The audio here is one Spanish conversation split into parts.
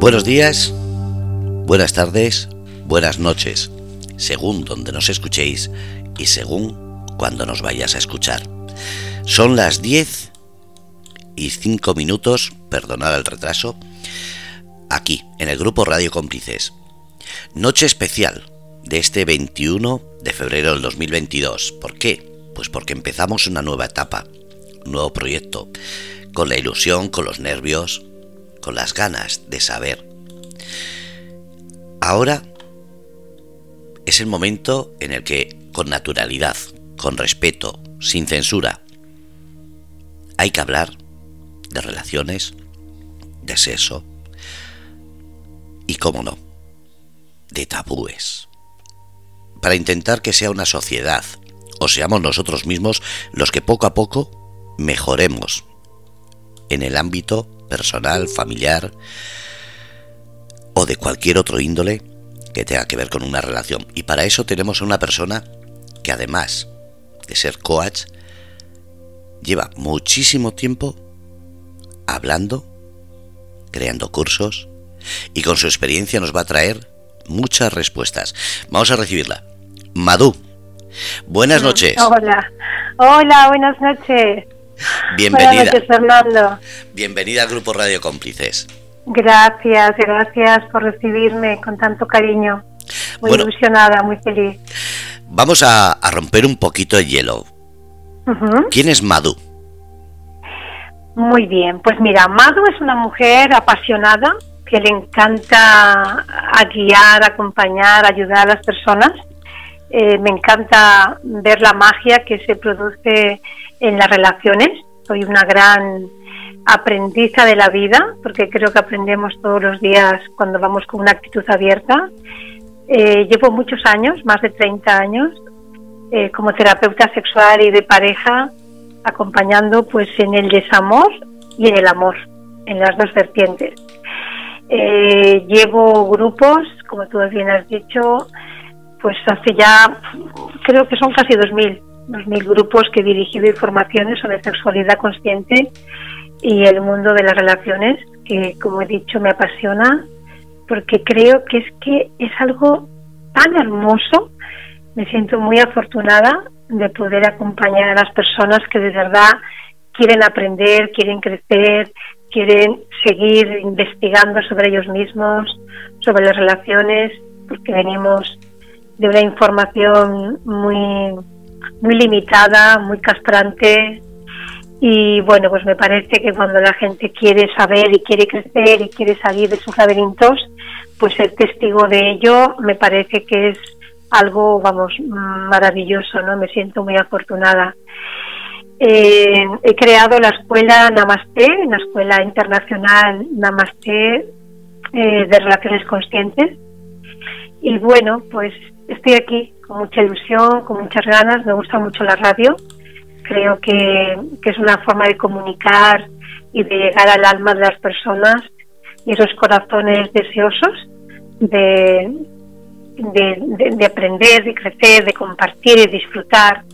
Buenos días, buenas tardes, buenas noches, según donde nos escuchéis y según cuando nos vayas a escuchar. Son las 10 y 5 minutos, perdonad el retraso, aquí, en el grupo Radio Cómplices. Noche especial de este 21 de febrero del 2022. ¿Por qué? Pues porque empezamos una nueva etapa, un nuevo proyecto, con la ilusión, con los nervios, las ganas de saber. Ahora es el momento en el que, con naturalidad, con respeto, sin censura, hay que hablar de relaciones, de sexo y, cómo no, de tabúes. Para intentar que sea una sociedad, o seamos nosotros mismos los que poco a poco mejoremos en el ámbito personal, familiar o de cualquier otro índole que tenga que ver con una relación. Y para eso tenemos a una persona que además de ser coach, lleva muchísimo tiempo hablando, creando cursos y con su experiencia nos va a traer muchas respuestas. Vamos a recibirla. Madu, buenas noches. Hola, hola, buenas noches. Bienvenida. Fernando. Bienvenida al Grupo Radio Cómplices. Gracias, gracias por recibirme con tanto cariño. Muy ilusionada, muy feliz. Vamos a, romper un poquito el hielo. ¿Quién es Madu? Muy bien, pues mira, Madu es una mujer apasionada que le encanta guiar, acompañar, ayudar a las personas. Eh, me encanta ver la magia que se produce en las relaciones. Soy una gran aprendiza de la vida, porque creo que aprendemos todos los días cuando vamos con una actitud abierta. Eh, llevo muchos años, más de 30 años, eh, como terapeuta sexual y de pareja, acompañando pues en el desamor y en el amor, en las dos vertientes. Eh, llevo grupos, como tú bien has dicho, pues hace ya, creo que son casi 2.000 mil grupos que he dirigido informaciones sobre sexualidad consciente y el mundo de las relaciones, que como he dicho me apasiona, porque creo que es que es algo tan hermoso, me siento muy afortunada de poder acompañar a las personas que de verdad quieren aprender, quieren crecer, quieren seguir investigando sobre ellos mismos, sobre las relaciones, porque venimos de una información muy muy limitada, muy castrante. Y bueno, pues me parece que cuando la gente quiere saber y quiere crecer y quiere salir de sus laberintos, pues ser testigo de ello me parece que es algo, vamos, maravilloso, ¿no? Me siento muy afortunada. Eh, he creado la escuela Namaste, la escuela internacional Namaste eh, de Relaciones Conscientes. Y bueno, pues estoy aquí con mucha ilusión, con muchas ganas, me gusta mucho la radio, creo que, es una forma de comunicar y de llegar al alma de las personas y esos corazones deseosos de, de, aprender, de crecer, de compartir y disfrutar.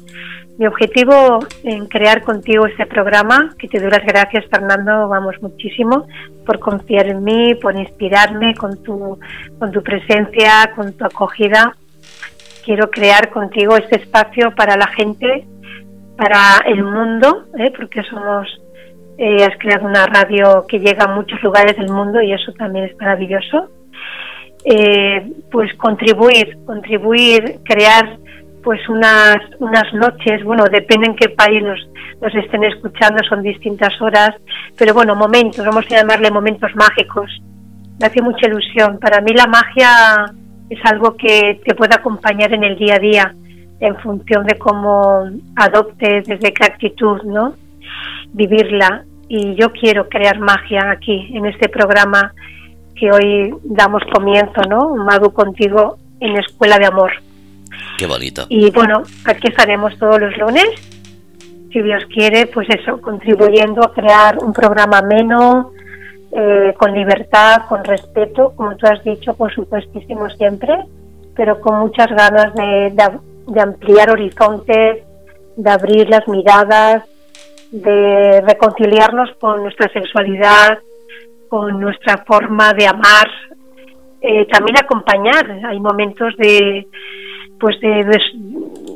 Mi objetivo en crear contigo este programa, que te doy las gracias Fernando, vamos muchísimo, por confiar en mí, por inspirarme con tu, con tu presencia, con tu acogida quiero crear contigo este espacio para la gente, para el mundo, ¿eh? porque somos, eh, has creado una radio que llega a muchos lugares del mundo y eso también es maravilloso. Eh, pues contribuir, contribuir, crear pues unas, unas noches, bueno, depende en qué país nos, nos estén escuchando, son distintas horas, pero bueno, momentos, vamos a llamarle momentos mágicos. Me hace mucha ilusión. Para mí la magia es algo que te puede acompañar en el día a día en función de cómo adoptes, desde qué actitud, ¿no? Vivirla. Y yo quiero crear magia aquí, en este programa que hoy damos comienzo, ¿no? Madu contigo en Escuela de Amor. Qué bonito. Y bueno, aquí estaremos todos los lunes, si Dios quiere, pues eso, contribuyendo a crear un programa menos, eh, con libertad, con respeto, como tú has dicho, por supuestísimo siempre, pero con muchas ganas de, ampliar horizontes, de abrir las miradas, de reconciliarnos con nuestra sexualidad, con nuestra forma de amar, eh, también acompañar. Hay momentos de pues de,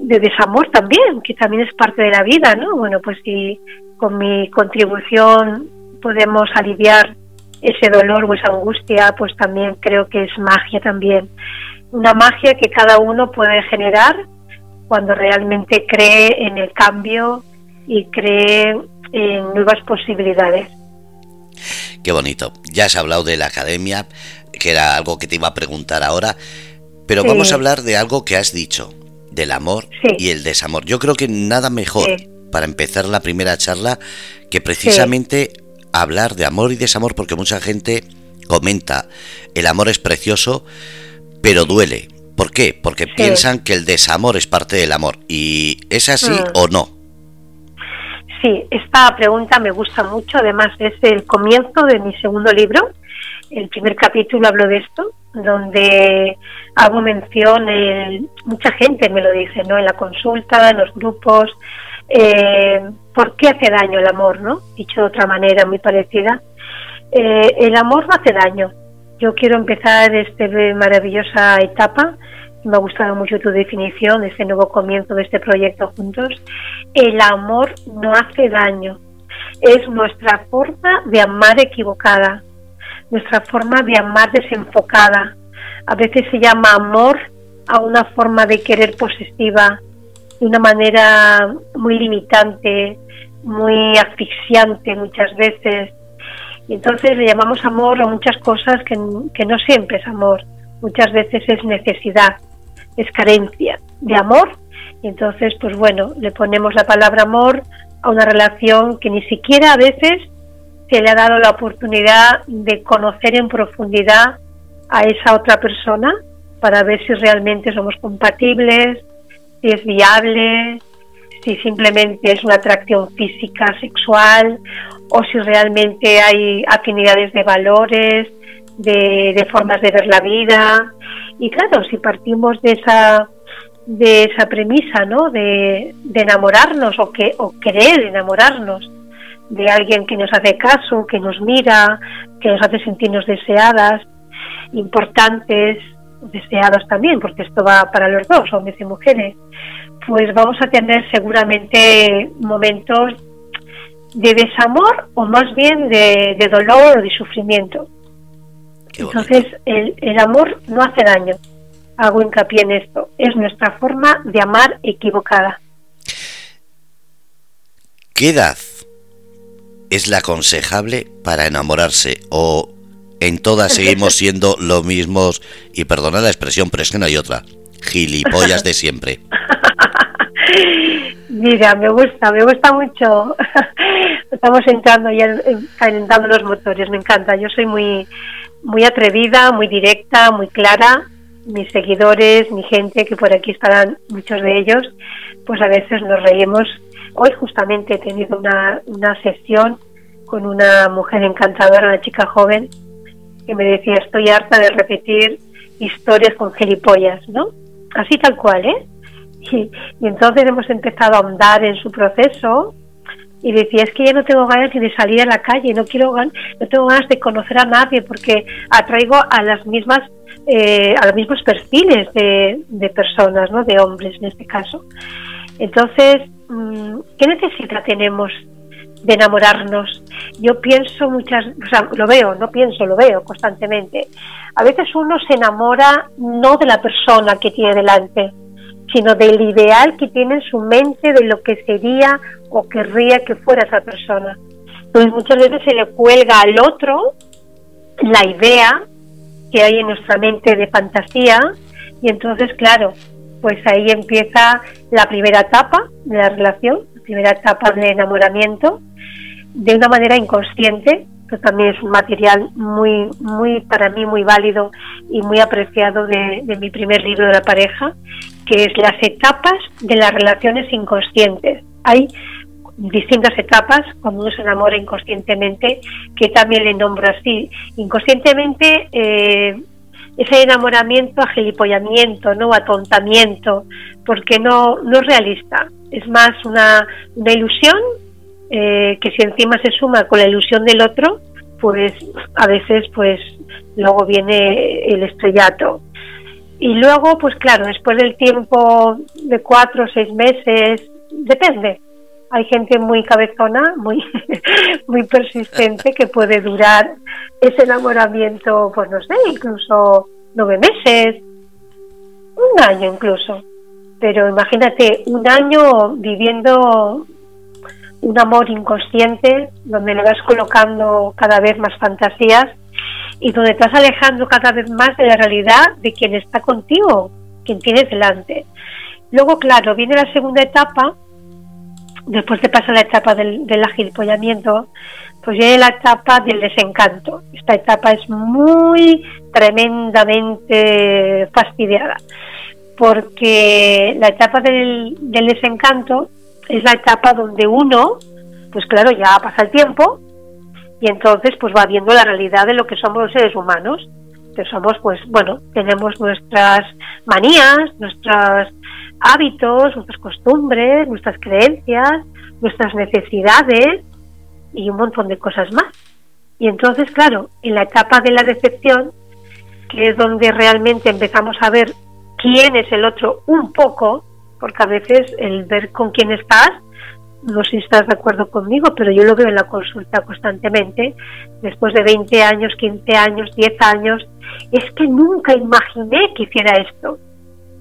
de, desamor también, que también es parte de la vida, ¿no? Bueno, pues si con mi contribución podemos aliviar ese dolor o esa angustia, pues también creo que es magia también. Una magia que cada uno puede generar cuando realmente cree en el cambio y cree en nuevas posibilidades. Qué bonito. Ya has hablado de la academia, que era algo que te iba a preguntar ahora, pero vamos a hablar de algo que has dicho, del amor y el desamor. Yo creo que nada mejor para empezar la primera charla que precisamente hablar de amor y desamor, porque mucha gente comenta, el amor es precioso, pero duele. ¿Por qué? Porque piensan que el desamor es parte del amor. ¿Y es así mm. o no? Sí, esta pregunta me gusta mucho. Además, es el comienzo de mi segundo libro. El primer capítulo hablo de esto, donde hago mención, mucha gente me lo dice, ¿no? En la consulta, en los grupos, eh, ¿por qué hace daño el amor, no? Dicho de otra manera, muy parecida. Eh, el amor no hace daño. Yo quiero empezar esta maravillosa etapa me ha gustado mucho tu definición de este nuevo comienzo de este proyecto juntos. El amor no hace daño. Es nuestra forma de amar equivocada, nuestra forma de amar desenfocada. A veces se llama amor a una forma de querer posesiva, de una manera muy limitante, muy asfixiante muchas veces. Y entonces le llamamos amor a muchas cosas que, que no siempre es amor, muchas veces es necesidad es carencia de amor. Y entonces, pues bueno, le ponemos la palabra amor a una relación que ni siquiera a veces se le ha dado la oportunidad de conocer en profundidad a esa otra persona para ver si realmente somos compatibles, si es viable, si simplemente es una atracción física, sexual, o si realmente hay afinidades de valores, de, de formas de ver la vida, y claro, si partimos de esa de esa premisa, ¿no? De, enamorarnos o que o querer enamorarnos de alguien que nos hace caso, que nos mira, que nos hace sentirnos deseadas, importantes, deseados también, porque esto va para los dos, hombres y mujeres, pues vamos a tener seguramente momentos de desamor o más bien de, de dolor o de sufrimiento. Entonces, el, el amor no hace daño. Hago hincapié en esto. Es nuestra forma de amar equivocada. ¿Qué edad es la aconsejable para enamorarse? ¿O en todas seguimos siendo lo mismos? Y perdona la expresión, pero es que no hay otra. Gilipollas de siempre. Mira, me gusta, me gusta mucho. Estamos entrando ya calentando los motores, me encanta. Yo soy muy muy atrevida, muy directa, muy clara. Mis seguidores, mi gente, que por aquí estarán muchos de ellos, pues a veces nos reímos. Hoy justamente he tenido una sesión con una mujer encantadora, una chica joven, que me decía, estoy harta de repetir historias con gilipollas, ¿no? Así tal cual, ¿eh? Y, entonces hemos empezado a ahondar en su proceso y decía es que ya no tengo ganas ni de salir a la calle no quiero no tengo ganas de conocer a nadie porque atraigo a las mismas eh, a los mismos perfiles de, de, personas no de hombres en este caso entonces mm, qué necesidad tenemos de enamorarnos yo pienso muchas o sea lo veo no pienso lo veo constantemente a veces uno se enamora no de la persona que tiene delante sino del ideal que tiene en su mente de lo que sería o querría que fuera esa persona. Entonces muchas veces se le cuelga al otro la idea que hay en nuestra mente de fantasía y entonces claro, pues ahí empieza la primera etapa de la relación, la primera etapa de enamoramiento, de una manera inconsciente, que también es un material muy, muy para mí muy válido y muy apreciado de, mi primer libro de la pareja, que es las etapas de las relaciones inconscientes. Hay distintas etapas cuando uno se enamora inconscientemente, que también le nombro así. Inconscientemente, eh, ese enamoramiento, agilipollamiento, ¿no? atontamiento, porque no, no es realista. Es más una, una ilusión eh, que si encima se suma con la ilusión del otro, pues a veces pues luego viene el estrellato. Y luego, pues claro, después del tiempo de cuatro o seis meses, depende. Hay gente muy cabezona, muy, muy persistente que puede durar ese enamoramiento, pues no sé, incluso nueve meses, un año incluso. Pero imagínate, un año viviendo un amor inconsciente, donde le vas colocando cada vez más fantasías y donde estás alejando cada vez más de la realidad de quien está contigo, quien tienes delante. Luego, claro, viene la segunda etapa, después de pasar la etapa del, del agilpollamiento, pues viene la etapa del desencanto. Esta etapa es muy tremendamente fastidiada, porque la etapa del, del desencanto es la etapa donde uno, pues claro, ya pasa el tiempo y entonces pues va viendo la realidad de lo que somos los seres humanos, que somos pues bueno, tenemos nuestras manías, nuestros hábitos, nuestras costumbres, nuestras creencias, nuestras necesidades y un montón de cosas más. Y entonces, claro, en la etapa de la decepción, que es donde realmente empezamos a ver quién es el otro un poco, porque a veces el ver con quién estás, no sé si estás de acuerdo conmigo, pero yo lo veo en la consulta constantemente, después de 20 años, 15 años, 10 años, es que nunca imaginé que hiciera esto,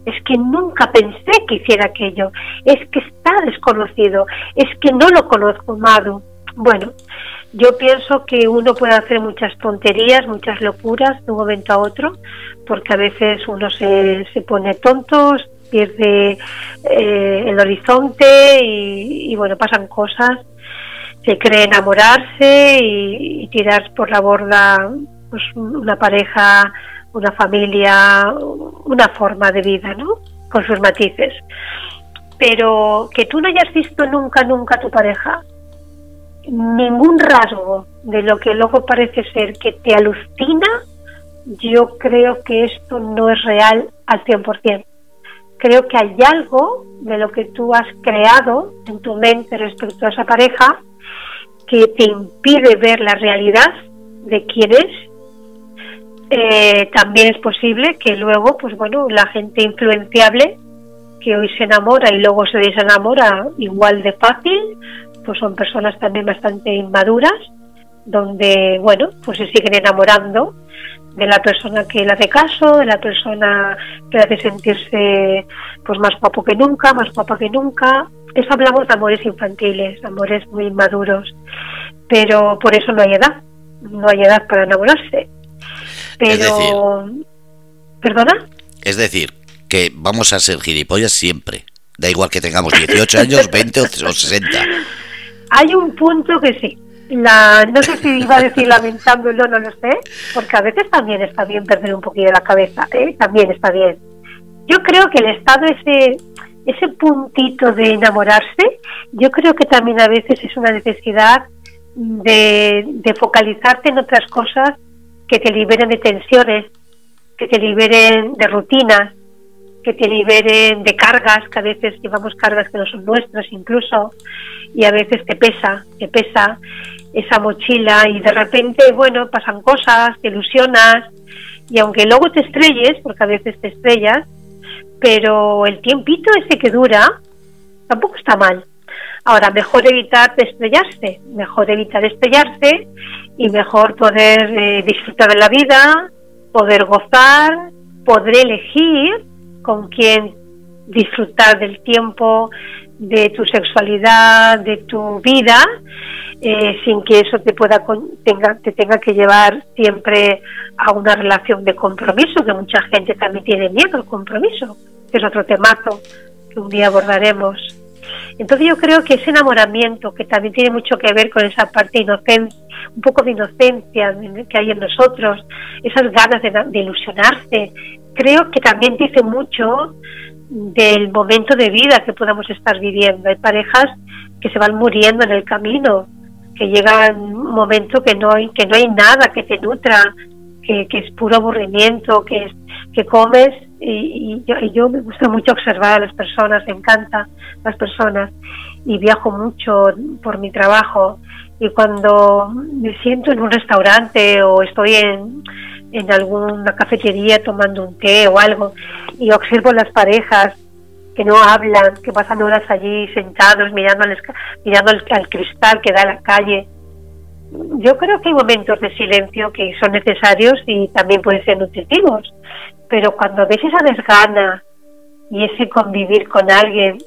es que nunca pensé que hiciera aquello, es que está desconocido, es que no lo conozco, Madu. Bueno, yo pienso que uno puede hacer muchas tonterías, muchas locuras de un momento a otro, porque a veces uno se, se pone tonto, pierde eh, el horizonte y, bueno, pasan cosas, se cree enamorarse y, tirar por la borda pues, una pareja, una familia, una forma de vida, ¿no? Con sus matices. Pero que tú no hayas visto nunca, nunca a tu pareja, ningún rasgo de lo que luego parece ser que te alucina, yo creo que esto no es real al 100% creo que hay algo de lo que tú has creado en tu mente respecto a esa pareja que te impide ver la realidad de quién es. Eh, también es posible que luego, pues bueno, la gente influenciable que hoy se enamora y luego se desenamora igual de fácil, pues son personas también bastante inmaduras, donde, bueno, pues se siguen enamorando de la persona que le hace caso, de la persona que le hace sentirse pues más guapo que nunca, más guapa que nunca. Eso hablamos de amores infantiles, amores muy inmaduros, pero por eso no hay edad, no hay edad para enamorarse. Pero, ¿perdona? Es decir, que vamos a ser gilipollas siempre, da igual que tengamos 18 años, 20 o 60. Hay un punto que sí, la, no sé si iba a decir lamentándolo, no lo sé, porque a veces también está bien perder un poquillo la cabeza, ¿eh? también está bien. Yo creo que el estado, ese, ese puntito de enamorarse, yo creo que también a veces es una necesidad de, de focalizarte en otras cosas que te liberen de tensiones, que te liberen de rutinas, que te liberen de cargas, que a veces llevamos cargas que no son nuestras incluso, y a veces te pesa, te pesa esa mochila y de repente, bueno, pasan cosas, te ilusionas y aunque luego te estrelles, porque a veces te estrellas, pero el tiempito ese que dura tampoco está mal. Ahora, mejor evitar estrellarse, mejor evitar estrellarse y mejor poder eh, disfrutar de la vida, poder gozar, poder elegir con quién disfrutar del tiempo, de tu sexualidad, de tu vida, eh, sin que eso te pueda tenga, te tenga que llevar siempre a una relación de compromiso, que mucha gente también tiene miedo al compromiso, que es otro temazo que un día abordaremos. Entonces yo creo que ese enamoramiento, que también tiene mucho que ver con esa parte inocente, un poco de inocencia que hay en nosotros, esas ganas de, de ilusionarse, creo que también dice mucho del momento de vida que podamos estar viviendo. Hay parejas que se van muriendo en el camino, que llega un momento que no hay, que no hay nada que te nutra, que, es puro aburrimiento, que, es, que comes y, yo, y, yo, me gusta mucho observar a las personas, me encanta las personas y viajo mucho por mi trabajo Y cuando me siento en un restaurante o estoy en, en alguna cafetería tomando un té o algo y observo las parejas que no hablan, que pasan horas allí sentados mirando al, mirando al, cristal que da a la calle. Yo creo que hay momentos de silencio que son necesarios y también pueden ser nutritivos, pero cuando ves esa desgana y ese convivir con alguien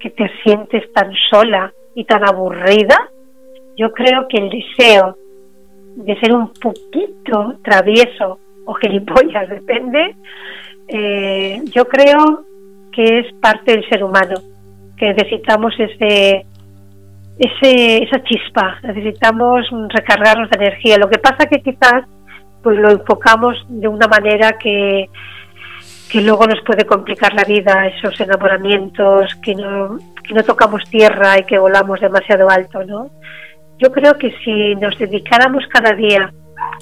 que te sientes tan sola y tan aburrida, yo creo que el deseo de ser un poquito travieso o gilipollas, depende, eh, yo creo que es parte del ser humano, que necesitamos ese, ese, esa chispa, necesitamos recargarnos de energía. Lo que pasa que quizás pues lo enfocamos de una manera que, que luego nos puede complicar la vida, esos enamoramientos, que no, que no tocamos tierra y que volamos demasiado alto, ¿no? Yo creo que si nos dedicáramos cada día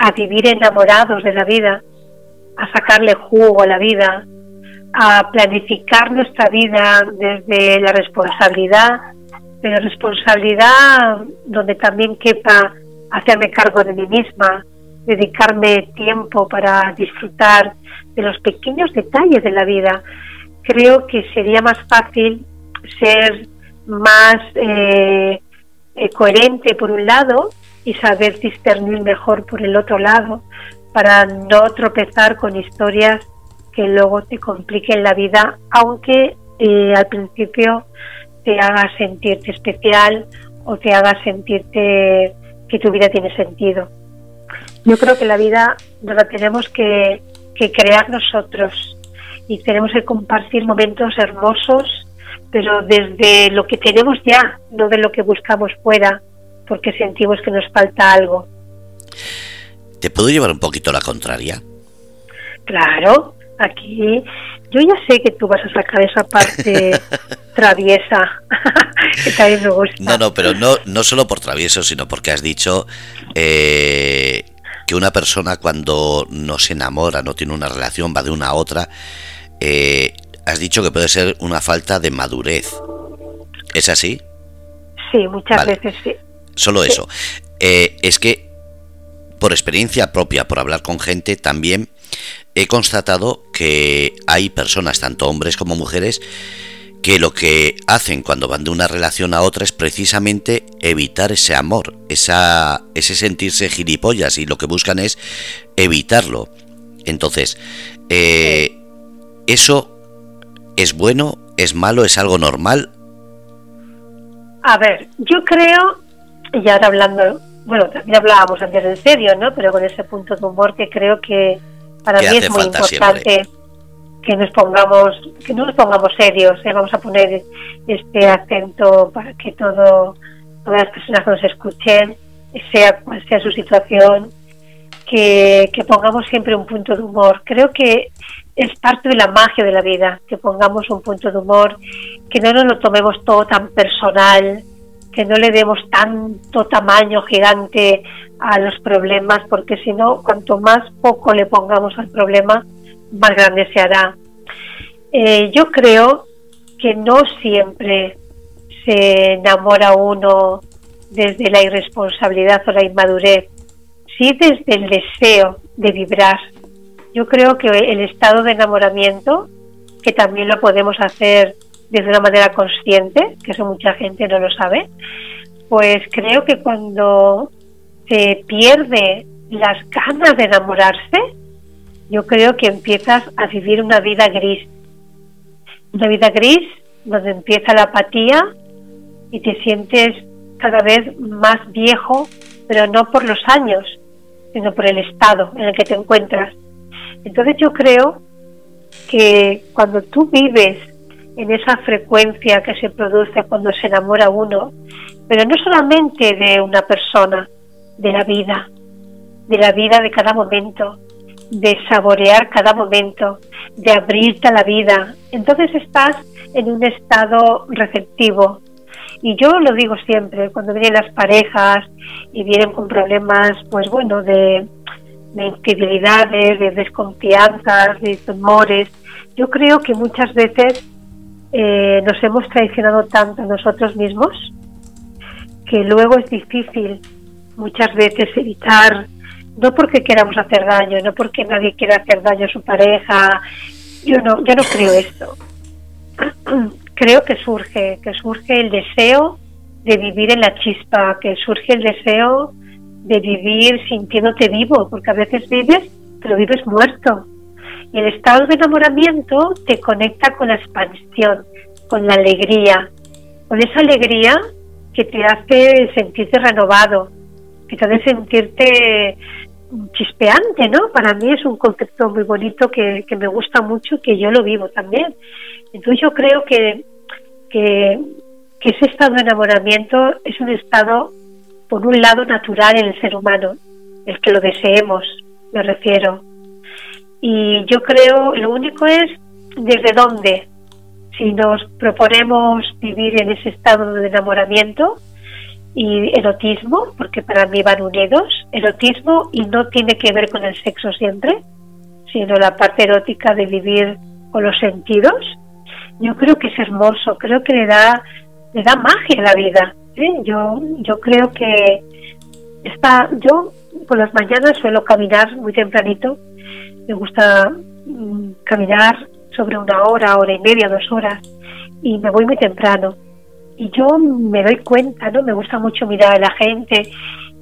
a vivir enamorados de la vida, a sacarle jugo a la vida, a planificar nuestra vida desde la responsabilidad, pero responsabilidad donde también quepa hacerme cargo de mí misma, dedicarme tiempo para disfrutar de los pequeños detalles de la vida. Creo que sería más fácil ser más eh, eh, coherente por un lado y saber discernir mejor por el otro lado para no tropezar con historias que luego te compliquen la vida, aunque eh, al principio te haga sentirte especial o te haga sentirte que tu vida tiene sentido. Yo creo que la vida nos la tenemos que, que crear nosotros y tenemos que compartir momentos hermosos pero desde lo que tenemos ya, no de lo que buscamos fuera, porque sentimos que nos falta algo. ¿Te puedo llevar un poquito la contraria? Claro, aquí yo ya sé que tú vas a sacar esa parte traviesa, que también me gusta. No, no, pero no, no solo por travieso, sino porque has dicho eh, que una persona cuando no se enamora, no tiene una relación, va de una a otra, eh, has dicho que puede ser una falta de madurez. ¿Es así? Sí, muchas veces sí. Solo eso. Eh, es que, por experiencia propia, por hablar con gente, también he constatado que hay personas, tanto hombres como mujeres, que lo que hacen cuando van de una relación a otra es precisamente evitar ese amor, esa, ese sentirse gilipollas y lo que buscan es evitarlo. Entonces, eh, eso ¿Es bueno? ¿Es malo? ¿Es algo normal? A ver, yo creo, y ahora hablando, bueno, también hablábamos antes en serio, ¿no? Pero con ese punto de humor que creo que para mí es muy importante que nos pongamos, que no nos pongamos serios, ¿eh? vamos a poner este acento para que todo, todas las personas que nos escuchen, sea cual sea su situación, que, que pongamos siempre un punto de humor. Creo que es parte de la magia de la vida, que pongamos un punto de humor, que no nos lo tomemos todo tan personal, que no le demos tanto tamaño gigante a los problemas, porque si no, cuanto más poco le pongamos al problema, más grande se hará. Eh, yo creo que no siempre se enamora uno desde la irresponsabilidad o la inmadurez, sí desde el deseo de vibrar, yo creo que el estado de enamoramiento, que también lo podemos hacer de una manera consciente, que eso mucha gente no lo sabe, pues creo que cuando se pierde las ganas de enamorarse, yo creo que empiezas a vivir una vida gris. Una vida gris donde empieza la apatía y te sientes cada vez más viejo, pero no por los años, sino por el estado en el que te encuentras. Entonces yo creo que cuando tú vives en esa frecuencia que se produce cuando se enamora uno, pero no solamente de una persona, de la vida, de la vida de cada momento, de saborear cada momento, de abrirte a la vida, entonces estás en un estado receptivo. Y yo lo digo siempre, cuando vienen las parejas y vienen con problemas, pues bueno, de, de infidelidades, de desconfianzas, de temores. Yo creo que muchas veces eh, nos hemos traicionado tanto nosotros mismos que luego es difícil muchas veces evitar, no porque queramos hacer daño, no porque nadie quiera hacer daño a su pareja, yo no, yo no creo esto. creo que surge, que surge el deseo de vivir en la chispa, que surge el deseo de vivir sintiéndote vivo, porque a veces vives, pero vives muerto. Y el estado de enamoramiento te conecta con la expansión, con la alegría, con esa alegría que te hace sentirte renovado, que te hace sentirte chispeante, ¿no? Para mí es un concepto muy bonito que, me gusta mucho, que yo lo vivo también. Entonces yo creo que, que, que ese estado de enamoramiento es un estado, por un lado, natural en el ser humano, el que lo deseemos, me refiero. Y yo creo, lo único es desde dónde. Si nos proponemos vivir en ese estado de enamoramiento, y erotismo, porque para mí van unidos, erotismo y no tiene que ver con el sexo siempre, sino la parte erótica de vivir con los sentidos. Yo creo que es hermoso, creo que le da, le da magia a la vida. ¿Eh? Yo, yo creo que está, yo por las mañanas suelo caminar muy tempranito, me gusta mm, caminar sobre una hora, hora y media, dos horas, y me voy muy temprano y yo me doy cuenta, ¿no? Me gusta mucho mirar a la gente.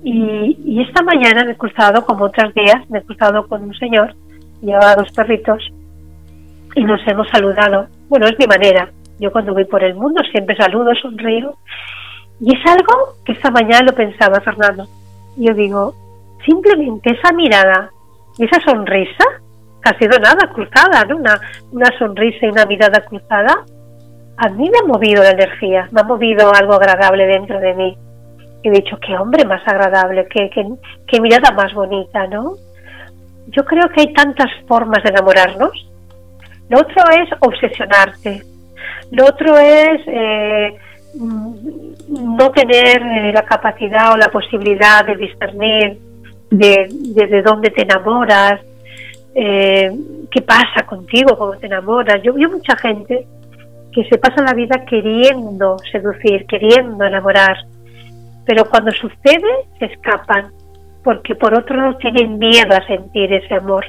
Y, esta mañana me he cruzado, como otros días, me he cruzado con un señor, llevaba dos perritos, y nos hemos saludado. Bueno, es mi manera. Yo cuando voy por el mundo siempre saludo, sonrío. Y es algo que esta mañana lo pensaba Fernando. Yo digo, simplemente esa mirada esa sonrisa, que ha sido nada, cruzada, ¿no? Una, una sonrisa y una mirada cruzada, a mí me ha movido la energía, me ha movido algo agradable dentro de mí. He dicho, qué hombre más agradable, qué, qué, mirada más bonita, ¿no? Yo creo que hay tantas formas de enamorarnos. Lo otro es obsesionarte. Lo otro es eh, no tener eh, la capacidad o la posibilidad de discernir de, de, dónde te enamoras, eh, qué pasa contigo cuando te enamoras. Yo veo mucha gente que se pasa la vida queriendo seducir, queriendo enamorar, pero cuando sucede se escapan, porque por otro lado tienen miedo a sentir ese amor,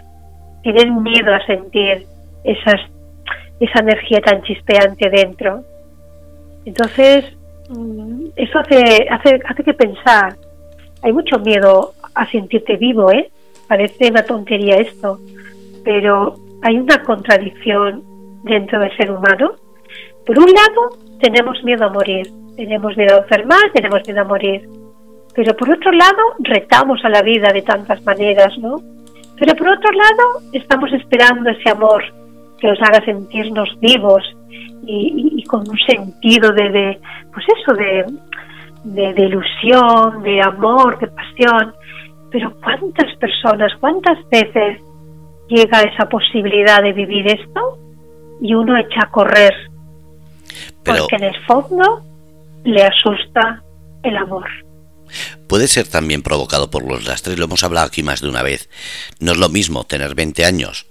tienen miedo a sentir esas, esa energía tan chispeante dentro. Entonces, mm, eso hace, hace, hace que pensar, hay mucho miedo a sentirte vivo, ¿eh? Parece una tontería esto, pero hay una contradicción dentro del ser humano por un lado, tenemos miedo a morir, tenemos miedo a enfermar, tenemos miedo a morir. Pero por otro lado, retamos a la vida de tantas maneras, ¿no? Pero por otro lado, estamos esperando ese amor que nos haga sentirnos vivos y, con un sentido de, pues eso, de, de, ilusión, de amor, de pasión. Pero ¿cuántas personas, cuántas veces llega esa posibilidad de vivir esto y uno echa a correr porque en el fondo le asusta el amor. Puede ser también provocado por los lastres, lo hemos hablado aquí más de una vez. No es lo mismo tener 20 años,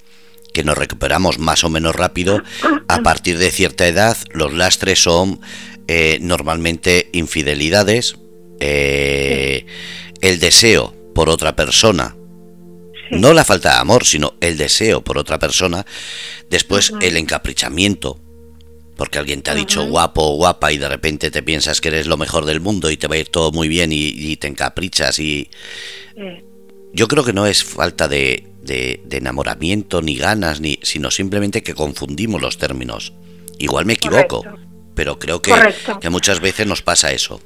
que nos recuperamos más o menos rápido. A partir de cierta edad, los lastres son eh, normalmente infidelidades, eh, el deseo por otra persona, no la falta de amor, sino el deseo por otra persona, después el encaprichamiento porque alguien te ha dicho guapo o guapa y de repente te piensas que eres lo mejor del mundo y te va a ir todo muy bien y, te encaprichas y... Yo creo que no es falta de, de, enamoramiento ni ganas, ni, sino simplemente que confundimos los términos. Igual me equivoco, pero creo que, que, muchas veces nos pasa eso.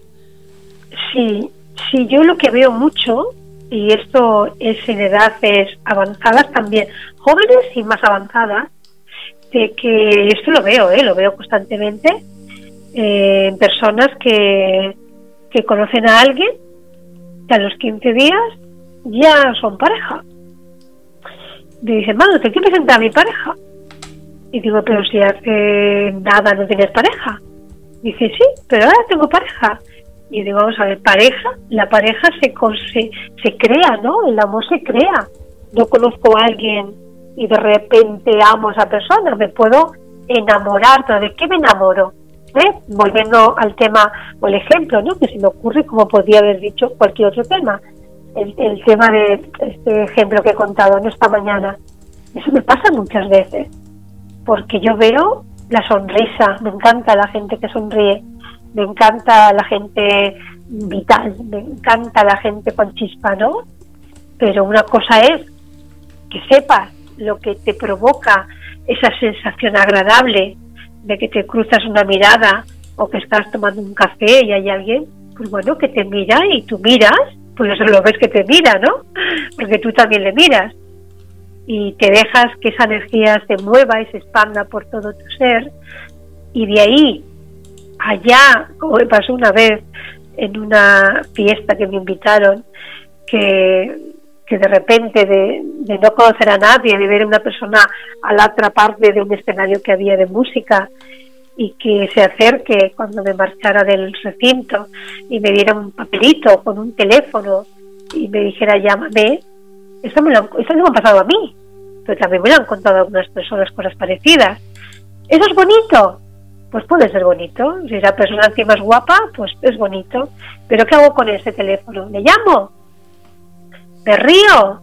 Sí, sí, yo lo que veo mucho, y esto es en edades avanzadas también, jóvenes y más avanzadas, que, esto lo veo, ¿eh? lo veo constantemente eh, en personas que, que conocen a alguien y a los 15 días ya son pareja. Me dicen, mano, te quiero presentar a mi pareja. Y digo, pero si hace nada no tienes pareja. Dice, sí, pero ahora tengo pareja. Y digo, vamos a ver, pareja, la pareja se, se, se crea, ¿no? El amor se crea. No conozco a alguien y de repente amo a esa persona, me puedo enamorar, ¿de qué me enamoro? sé, volviendo al tema o el ejemplo, ¿no? Que se me ocurre como podría haber dicho cualquier otro tema. El, el tema de este ejemplo que he contado en esta mañana. Eso me pasa muchas veces, porque yo veo la sonrisa, me encanta la gente que sonríe, me encanta la gente vital, me encanta la gente con chispa, ¿no? Pero una cosa es que sepas lo que te provoca esa sensación agradable de que te cruzas una mirada o que estás tomando un café y hay alguien, pues bueno, que te mira y tú miras, pues eso lo ves que te mira, ¿no? Porque tú también le miras y te dejas que esa energía se mueva y se expanda por todo tu ser y de ahí allá, como me pasó una vez en una fiesta que me invitaron, que, que de repente de, de, no conocer a nadie, de ver a una persona a la otra parte de un escenario que había de música y que se acerque cuando me marchara del recinto y me diera un papelito con un teléfono y me dijera llámame, eso me lo, eso me ha pasado a mí, pero también me lo han contado algunas personas cosas parecidas. Eso es bonito, pues puede ser bonito. Si la persona encima es guapa, pues es bonito. Pero ¿qué hago con ese teléfono? ¿Le llamo? ¿Me río?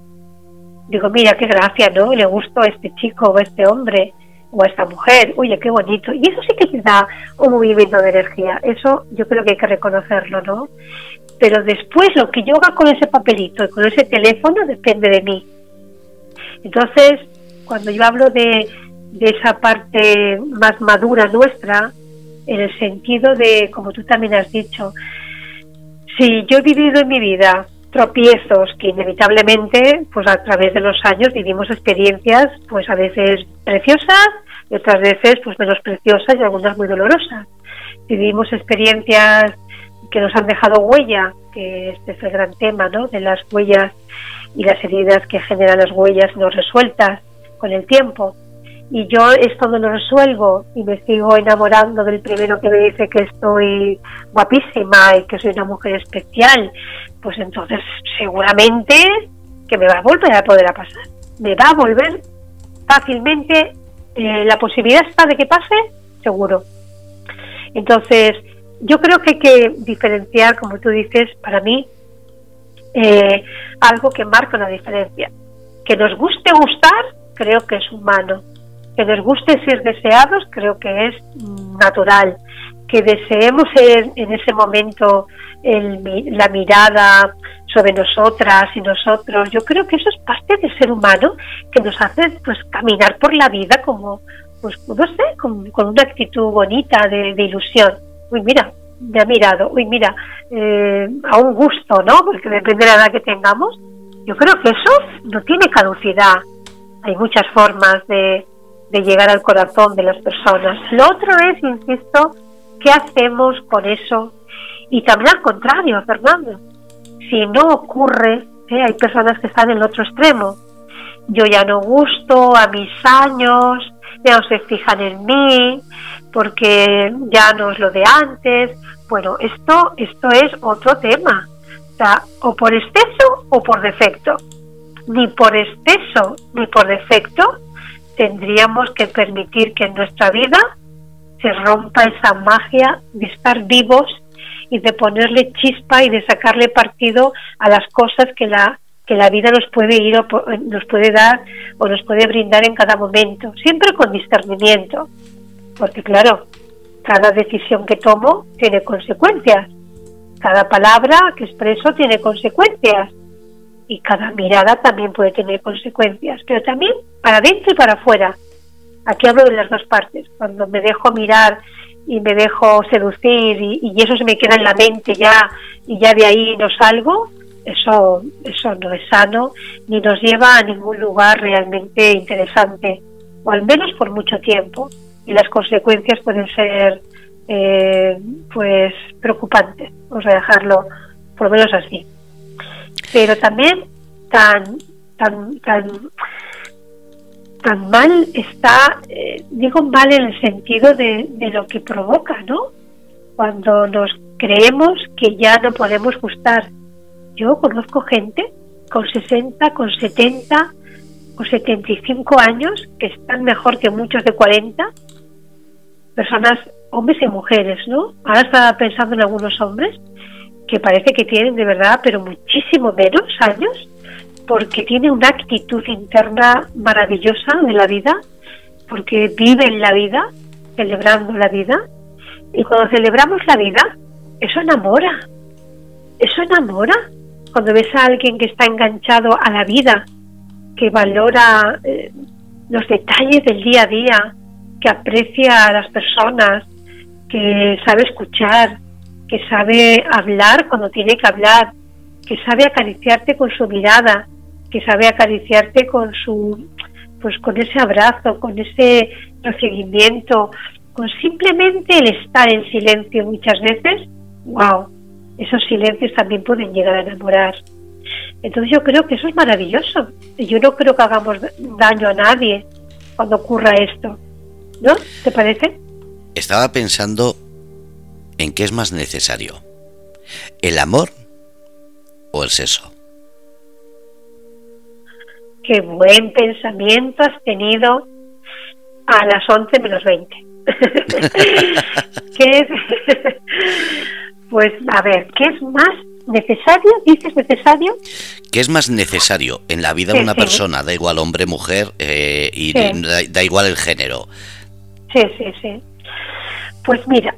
Digo, mira, qué gracia, ¿no? Le gustó a este chico o a este hombre o a esta mujer. Oye, qué bonito. Y eso sí que te da un movimiento de energía. Eso yo creo que hay que reconocerlo, ¿no? Pero después lo que yo haga con ese papelito y con ese teléfono depende de mí. Entonces, cuando yo hablo de, de esa parte más madura nuestra, en el sentido de, como tú también has dicho, si yo he vivido en mi vida tropiezos que inevitablemente, pues a través de los años vivimos experiencias, pues a veces preciosas y otras veces pues menos preciosas y algunas muy dolorosas. Vivimos experiencias que nos han dejado huella, que este es el gran tema, ¿no? De las huellas y las heridas que generan las huellas no resueltas con el tiempo. Y yo esto no lo resuelvo y me sigo enamorando del primero que me dice que estoy guapísima y que soy una mujer especial, pues entonces seguramente que me va a volver a poder a pasar. Me va a volver fácilmente. Eh, la posibilidad está de que pase, seguro. Entonces, yo creo que hay que diferenciar, como tú dices, para mí, eh, algo que marca una diferencia. Que nos guste gustar, creo que es humano. Que nos guste ser deseados, creo que es natural. Que deseemos en, en ese momento el, la mirada sobre nosotras y nosotros, yo creo que eso es parte del ser humano que nos hace pues caminar por la vida como, pues no sé, con, una actitud bonita de, ilusión. Uy, mira, me ha mirado, uy, mira, eh, a un gusto, ¿no? Porque de la edad que tengamos. Yo creo que eso no tiene caducidad. Hay muchas formas de, de llegar al corazón de las personas. Lo otro es, insisto, ¿qué hacemos con eso? Y también al contrario, Fernando. Si no ocurre, ¿eh? hay personas que están en el otro extremo. Yo ya no gusto a mis años, ya no se fijan en mí, porque ya no es lo de antes, bueno, esto, esto es otro tema. O sea, o por exceso o por defecto. Ni por exceso ni por defecto tendríamos que permitir que en nuestra vida se rompa esa magia de estar vivos y de ponerle chispa y de sacarle partido a las cosas que la que la vida nos puede ir o nos puede dar o nos puede brindar en cada momento, siempre con discernimiento, porque claro, cada decisión que tomo tiene consecuencias. Cada palabra que expreso tiene consecuencias. Y cada mirada también puede tener consecuencias. Pero también para adentro y para afuera. Aquí hablo de las dos partes. Cuando me dejo mirar y me dejo seducir y, eso se me queda en la mente ya y ya de ahí no salgo, eso, eso no es sano ni nos lleva a ningún lugar realmente interesante, o al menos por mucho tiempo y las consecuencias pueden ser eh, pues preocupantes, vamos a dejarlo por lo menos así. Pero también tan tan tan tan mal está, eh, digo mal en el sentido de, de lo que provoca, ¿no? Cuando nos creemos que ya no podemos gustar. Yo conozco gente con 60, con 70, con 75 años que están mejor que muchos de 40 personas hombres y mujeres, ¿no? Ahora estaba pensando en algunos hombres que parece que tienen de verdad, pero muchísimo menos años, porque tienen una actitud interna maravillosa de la vida, porque viven la vida, celebrando la vida, y cuando celebramos la vida, eso enamora, eso enamora. Cuando ves a alguien que está enganchado a la vida, que valora eh, los detalles del día a día, que aprecia a las personas, que sabe escuchar, que sabe hablar cuando tiene que hablar, que sabe acariciarte con su mirada, que sabe acariciarte con su pues con ese abrazo, con ese recibimiento, con simplemente el estar en silencio muchas veces, wow, esos silencios también pueden llegar a enamorar. Entonces yo creo que eso es maravilloso. Yo no creo que hagamos daño a nadie cuando ocurra esto. ¿No? ¿Te parece? Estaba pensando en qué es más necesario, el amor o el sexo. Qué buen pensamiento has tenido a las 11 menos 20. ¿Qué es? pues a ver, ¿qué es más necesario? ¿Dices necesario? ¿Qué es más necesario en la vida de una persona? Da igual hombre, mujer eh, y da, igual el género. Sí, sí, sí. Pues mira,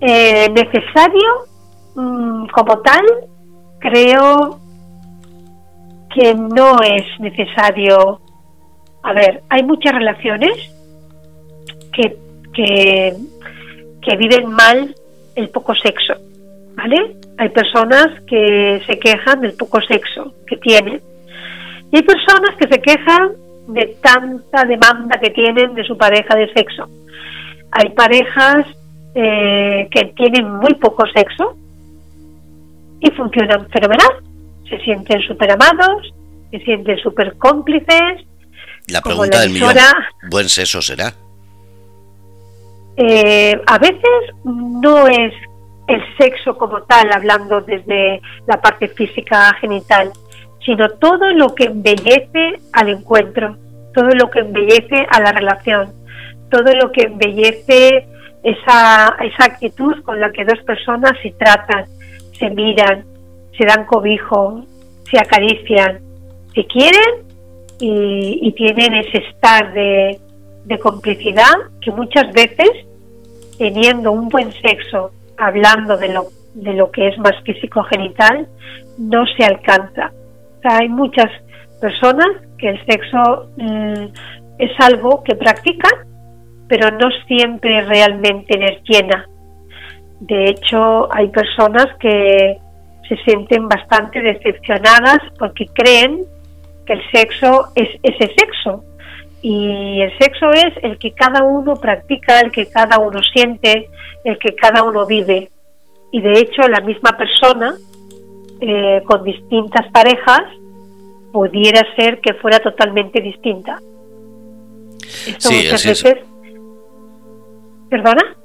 eh, necesario mm, como tal, creo que no es necesario. A ver, hay muchas relaciones que, que, que viven mal el poco sexo, ¿vale? Hay personas que se quejan del poco sexo que tienen. Y hay personas que se quejan de tanta demanda que tienen de su pareja de sexo. Hay parejas eh, que tienen muy poco sexo y funcionan fenomenal. Se sienten súper amados, se sienten súper cómplices. La pregunta del millón, ¿buen sexo será? Eh, a veces no es el sexo como tal, hablando desde la parte física genital, sino todo lo que embellece al encuentro, todo lo que embellece a la relación, todo lo que embellece esa, esa actitud con la que dos personas se tratan, se miran, se dan cobijo, se acarician, se quieren y, tienen ese estar de, de complicidad que muchas veces, teniendo un buen sexo, hablando de lo, de lo que es más físico-genital, no se alcanza. hay muchas personas que el sexo mm, es algo que practican, pero no siempre realmente les llena. De hecho, hay personas que se sienten bastante decepcionadas porque creen que el sexo es ese sexo. Y el sexo es el que cada uno practica, el que cada uno siente, el que cada uno vive. Y de hecho, la misma persona, eh, con distintas parejas, pudiera ser que fuera totalmente distinta. Esto muchas veces ¿Perdona?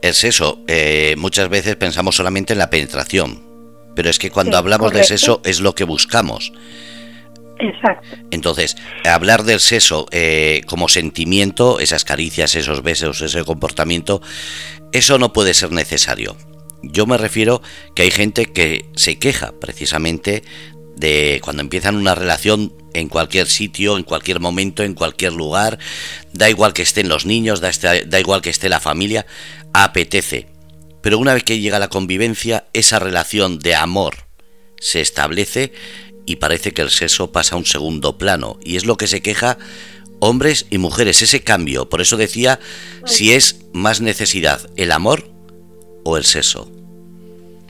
Es eso. Eh, muchas veces pensamos solamente en la penetración, pero es que cuando hablamos de sexo es lo que buscamos. Exacto. Entonces, hablar del sexo eh, como sentimiento, esas caricias, esos besos, ese comportamiento, eso no puede ser necesario. Yo me refiero que hay gente que se queja precisamente de cuando empiezan una relación en cualquier sitio, en cualquier momento, en cualquier lugar, da igual que estén los niños, da, este, da igual que esté la familia, apetece. Pero una vez que llega la convivencia, esa relación de amor se establece y parece que el sexo pasa a un segundo plano. Y es lo que se queja hombres y mujeres, ese cambio. Por eso decía si es más necesidad el amor o el sexo.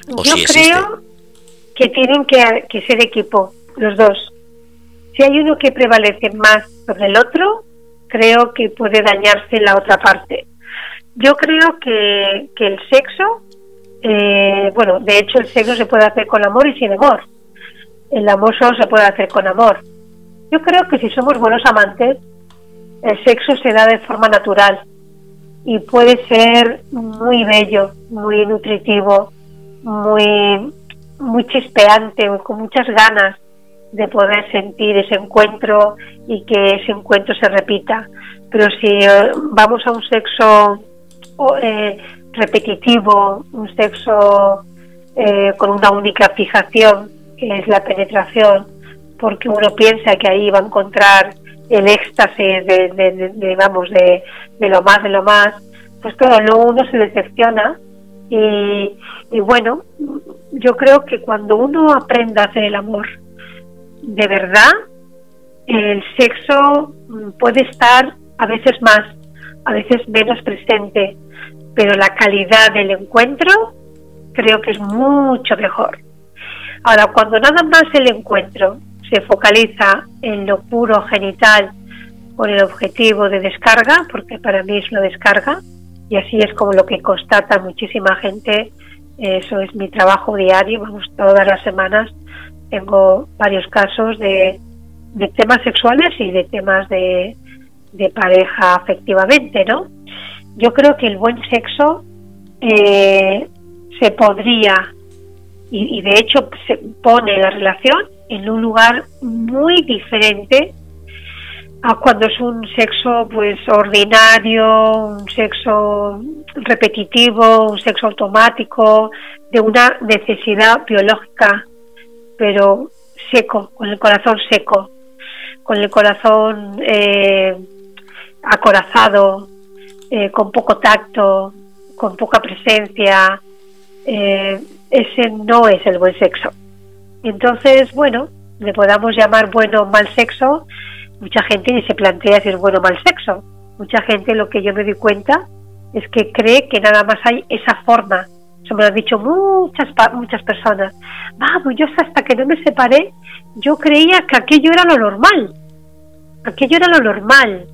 O Yo creo que tienen que, que ser equipo, los dos si hay uno que prevalece más sobre el otro, creo que puede dañarse la otra parte. Yo creo que, el sexo, eh, bueno, de hecho el sexo se puede hacer con amor y sin amor. El amor solo se puede hacer con amor. Yo creo que si somos buenos amantes, el sexo se da de forma natural y puede ser muy bello, muy nutritivo, muy, muy chispeante, con muchas ganas de poder sentir ese encuentro y que ese encuentro se repita. Pero si eh, vamos a un sexo eh, repetitivo, un sexo eh, con una única fijación, que es la penetración, porque uno piensa que ahí va a encontrar el éxtasis de, de, vamos, de, lo más, de lo más, pues claro, luego uno se decepciona y, y bueno, yo creo que cuando uno aprenda a hacer el amor de verdad, el sexo puede estar a veces más, a veces menos presente, pero la calidad del encuentro creo que es mucho mejor. Ahora, cuando nada más el encuentro se focaliza en lo puro genital con el objetivo de descarga, porque para mí es una descarga, y así es como lo que constata muchísima gente, eso es mi trabajo diario, vamos, todas las semanas tengo varios casos de, de temas sexuales y de temas de, de pareja afectivamente, ¿no? Yo creo que el buen sexo eh, se podría, y, de hecho se pone la relación en un lugar muy diferente a cuando es un sexo pues ordinario, un sexo repetitivo, un sexo automático, de una necesidad biológica, pero seco, con el corazón seco, con el corazón eh, acorazado, eh, con poco tacto, con poca presencia, eh, ese no es el buen sexo. Entonces, bueno, le podamos llamar bueno o mal sexo, mucha gente ni se plantea si es bueno o mal sexo. Mucha gente lo que yo me doy cuenta es que cree que nada más hay esa forma. Eso me lo han dicho muchas, muchas personas. Vamos, yo hasta que no me separé, yo creía que aquello era lo normal. Aquello era lo normal.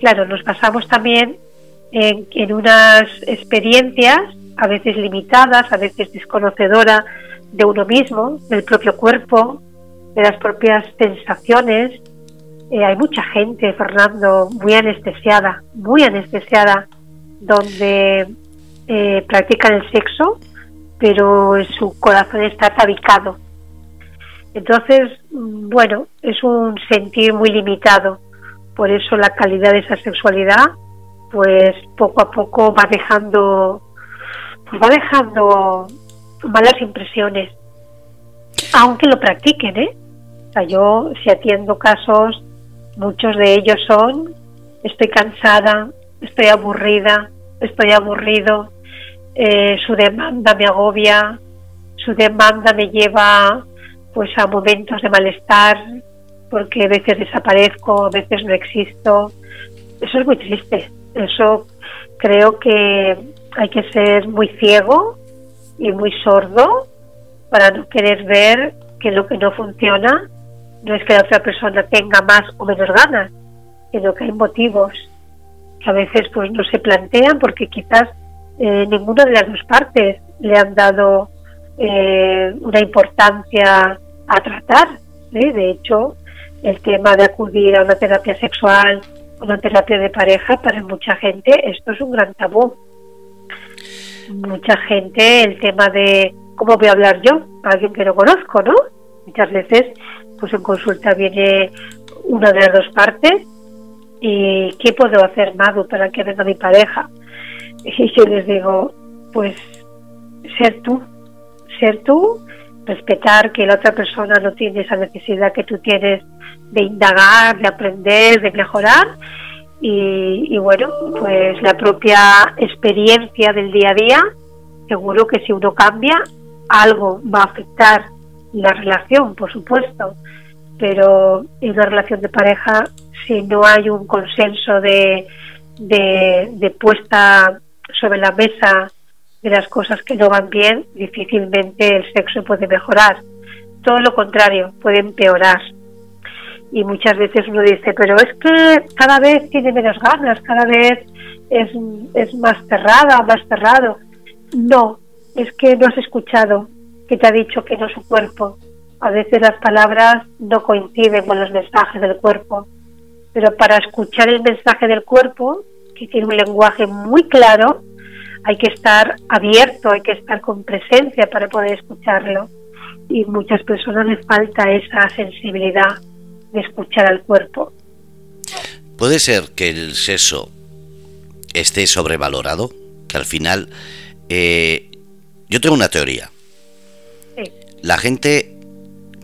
Claro, nos basamos también en, en unas experiencias a veces limitadas, a veces desconocedora de uno mismo, del propio cuerpo, de las propias sensaciones. Eh, hay mucha gente, Fernando, muy anestesiada, muy anestesiada, donde eh, practican el sexo, pero su corazón está tabicado. Entonces, bueno, es un sentir muy limitado. Por eso la calidad de esa sexualidad, pues poco a poco va dejando va dejando malas impresiones, aunque lo practiquen, ¿eh? O sea, yo si atiendo casos, muchos de ellos son, estoy cansada, estoy aburrida, estoy aburrido, eh, su demanda me agobia, su demanda me lleva pues a momentos de malestar, porque a veces desaparezco, a veces no existo. Eso es muy triste. Eso creo que hay que ser muy ciego y muy sordo para no querer ver que lo que no funciona no es que la otra persona tenga más o menos ganas, sino que hay motivos que a veces pues no se plantean porque quizás eh, ninguna de las dos partes le han dado eh, una importancia a tratar. ¿eh? De hecho, el tema de acudir a una terapia sexual, una terapia de pareja, para mucha gente esto es un gran tabú mucha gente el tema de cómo voy a hablar yo alguien que no conozco, ¿no? Muchas veces, pues en consulta viene una de las dos partes. Y ¿qué puedo hacer, Madu, para que venga mi pareja? Y yo les digo, pues ser tú, ser tú, respetar que la otra persona no tiene esa necesidad que tú tienes de indagar, de aprender, de mejorar. Y, bueno, pues la propia experiencia del día a día, seguro que si uno cambia, algo va a afectar la relación, por supuesto, pero en una relación de pareja, si no hay un consenso de, de, puesta sobre la mesa de las cosas que no van bien, difícilmente el sexo puede mejorar. Todo lo contrario, puede empeorar y muchas veces uno dice, pero es que cada vez tiene menos ganas, cada vez es, es más cerrada, más cerrado. No, es que no has escuchado que te ha dicho que no su cuerpo. A veces las palabras no coinciden con los mensajes del cuerpo, pero para escuchar el mensaje del cuerpo, que tiene un lenguaje muy claro, hay que estar abierto, hay que estar con presencia para poder escucharlo. Y muchas personas les falta esa sensibilidad de escuchar al cuerpo. Puede ser que el sexo esté sobrevalorado? Que al final... Eh, yo tengo una teoría. La gente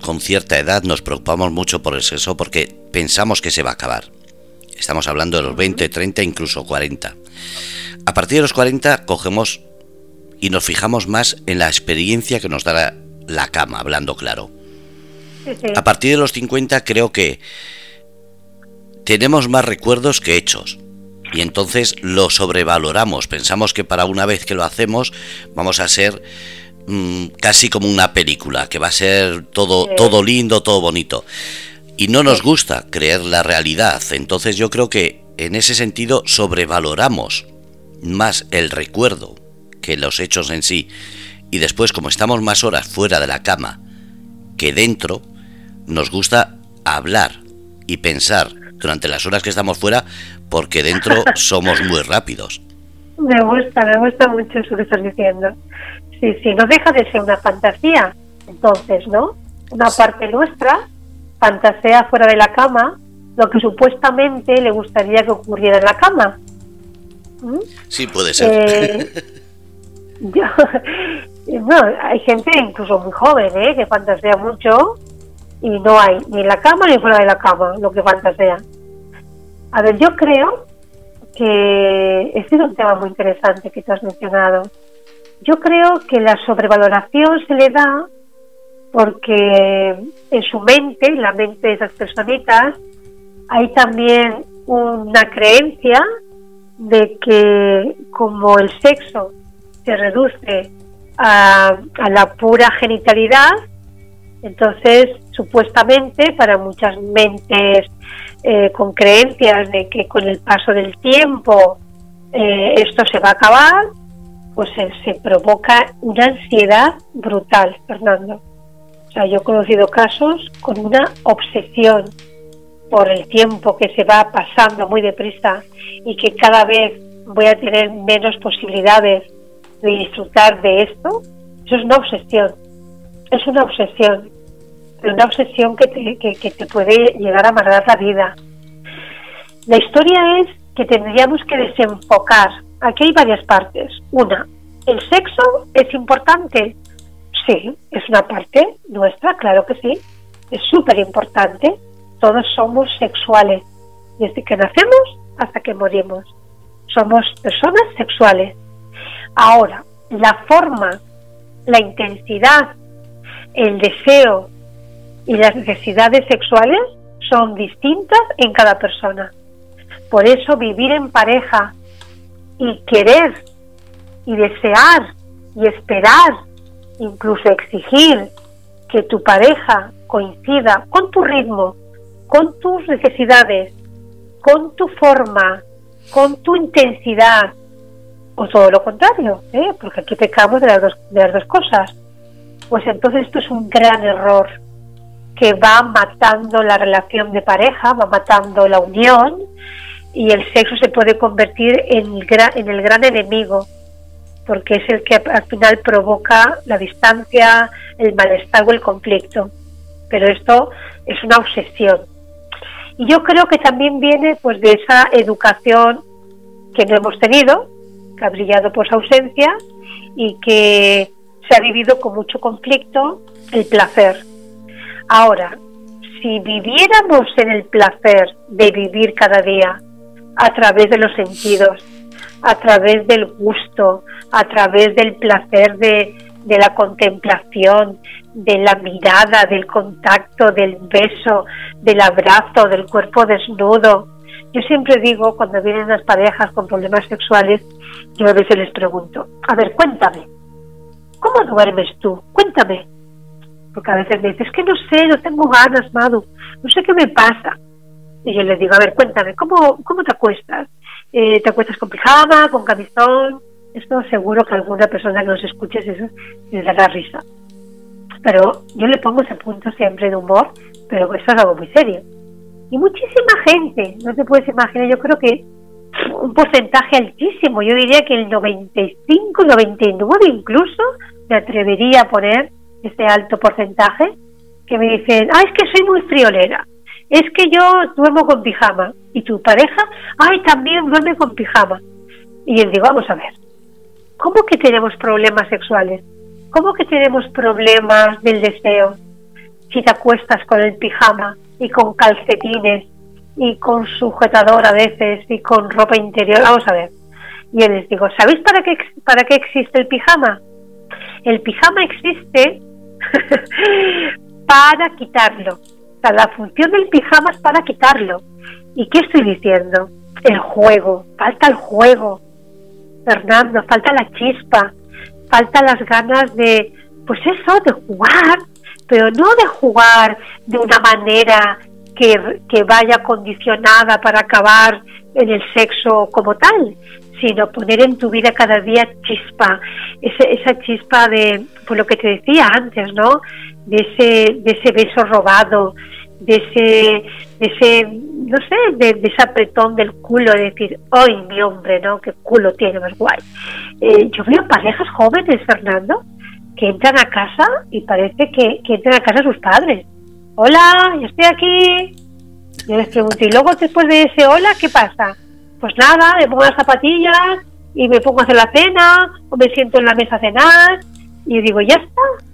con cierta edad nos preocupamos mucho por el sexo porque pensamos que se va a acabar. Estamos hablando de los 20, 30, incluso 40. A partir de los 40 cogemos y nos fijamos más en la experiencia que nos da la, cama, hablando claro. A partir de los 50 creo que tenemos más recuerdos que hechos. Y entonces lo sobrevaloramos. Pensamos que para una vez que lo hacemos vamos a ser mm, casi como una película, que va a ser todo, todo lindo, todo bonito y no nos gusta creer la realidad. Entonces yo creo que en ese sentido sobrevaloramos más el recuerdo que los hechos en sí. Y después, como estamos más horas fuera de la cama que dentro, nos gusta hablar y pensar durante las horas que estamos fuera porque dentro somos muy rápidos. Me gusta, me gusta mucho eso que estás diciendo. Sí, sí, no deja de ser una fantasía, entonces, ¿no? Una parte nuestra fantasea fuera de la cama lo que supuestamente le gustaría que ocurriera en la cama. ¿Mm? Sí, puede ser. Eh, hay gente incluso muy joven ¿eh? que fantasea mucho y no hay ni en la cama ni fuera de la cama lo que fantasea. A ver, yo creo que este es un tema muy interesante que tú has mencionado. Yo creo que la sobrevaloración se le da porque en su mente, en la mente de esas personitas, hay también una creencia de que como el sexo se reduce a, la pura genitalidad, entonces supuestamente para muchas mentes eh, con creencias de que con el paso del tiempo eh, esto se va a acabar, pues se provoca una ansiedad brutal, Fernando. O sea, yo he conocido casos con una obsesión por el tiempo que se va pasando muy deprisa y que cada vez voy a tener menos posibilidades de disfrutar de esto. Eso es una obsesión. Es una obsesión. Una obsesión que te, que, te puede llegar a amargar la vida. La historia es que tendríamos que desenfocar. Aquí hay varias partes. Una, el sexo es importante, Sí, es una parte nuestra, claro que sí. Es súper importante. Todos somos sexuales. Desde que nacemos hasta que morimos. Somos personas sexuales. Ahora, la forma, la intensidad, el deseo y las necesidades sexuales son distintas en cada persona. Por eso vivir en pareja y querer y desear y esperar incluso exigir que tu pareja coincida con tu ritmo, con tus necesidades, con tu forma, con tu intensidad, o todo lo contrario, ¿eh? porque aquí pecamos de las, dos, de las dos cosas, pues entonces esto es un gran error que va matando la relación de pareja, va matando la unión y el sexo se puede convertir en el gran enemigo porque es el que al final provoca la distancia, el malestar o el conflicto. Pero esto es una obsesión. Y yo creo que también viene pues de esa educación que no hemos tenido, que ha brillado por su ausencia y que se ha vivido con mucho conflicto el placer. Ahora, si viviéramos en el placer de vivir cada día a través de los sentidos, a través del gusto, a través del placer de, la contemplación, de la mirada, del contacto, del beso, del abrazo, del cuerpo desnudo. Yo siempre digo, cuando vienen las parejas con problemas sexuales, yo a veces les pregunto, a ver, cuéntame, ¿cómo duermes tú? Cuéntame. Porque a veces me dices, que no sé, no tengo ganas, Madu, no sé qué me pasa. Y yo les digo, a ver, cuéntame, ¿cómo, cómo te acuestas? Eh, ¿Te acuestas con pijama, con camisón? Esto seguro que alguna persona que nos escuche eso le dará risa. Pero yo le pongo ese punto siempre de humor, pero eso es algo muy serio. Y muchísima gente, no te puedes imaginar, yo creo que un porcentaje altísimo, yo diría que el 95, 99 incluso, me atrevería a poner ese alto porcentaje, que me dicen, ah, es que soy muy friolera, es que yo duermo con pijama, y tu pareja, ay, también duerme con pijama. Y él digo, vamos a ver, ¿cómo que tenemos problemas sexuales? ¿Cómo que tenemos problemas del deseo? Si te acuestas con el pijama y con calcetines y con sujetador a veces y con ropa interior, vamos a ver. Y él les digo, ¿sabéis para qué, para qué existe el pijama? El pijama existe para quitarlo. La función del pijama es para quitarlo. ¿Y qué estoy diciendo? El juego, falta el juego. Fernando, falta la chispa, falta las ganas de, pues eso, de jugar, pero no de jugar de una manera que, que vaya condicionada para acabar en el sexo como tal, sino poner en tu vida cada día chispa, esa chispa de, por lo que te decía antes, ¿no? De ese, de ese beso robado, de ese, de ese no sé, de, ese apretón del culo, de decir, ¡ay, mi hombre, ¿no? ¡Qué culo tiene más guay! Eh, yo veo parejas jóvenes, Fernando, que entran a casa y parece que, que entran a casa sus padres. Hola, yo estoy aquí. Yo les pregunto, y luego después de ese hola, ¿qué pasa? Pues nada, me pongo las zapatillas y me pongo a hacer la cena, o me siento en la mesa a cenar, y digo, ya está.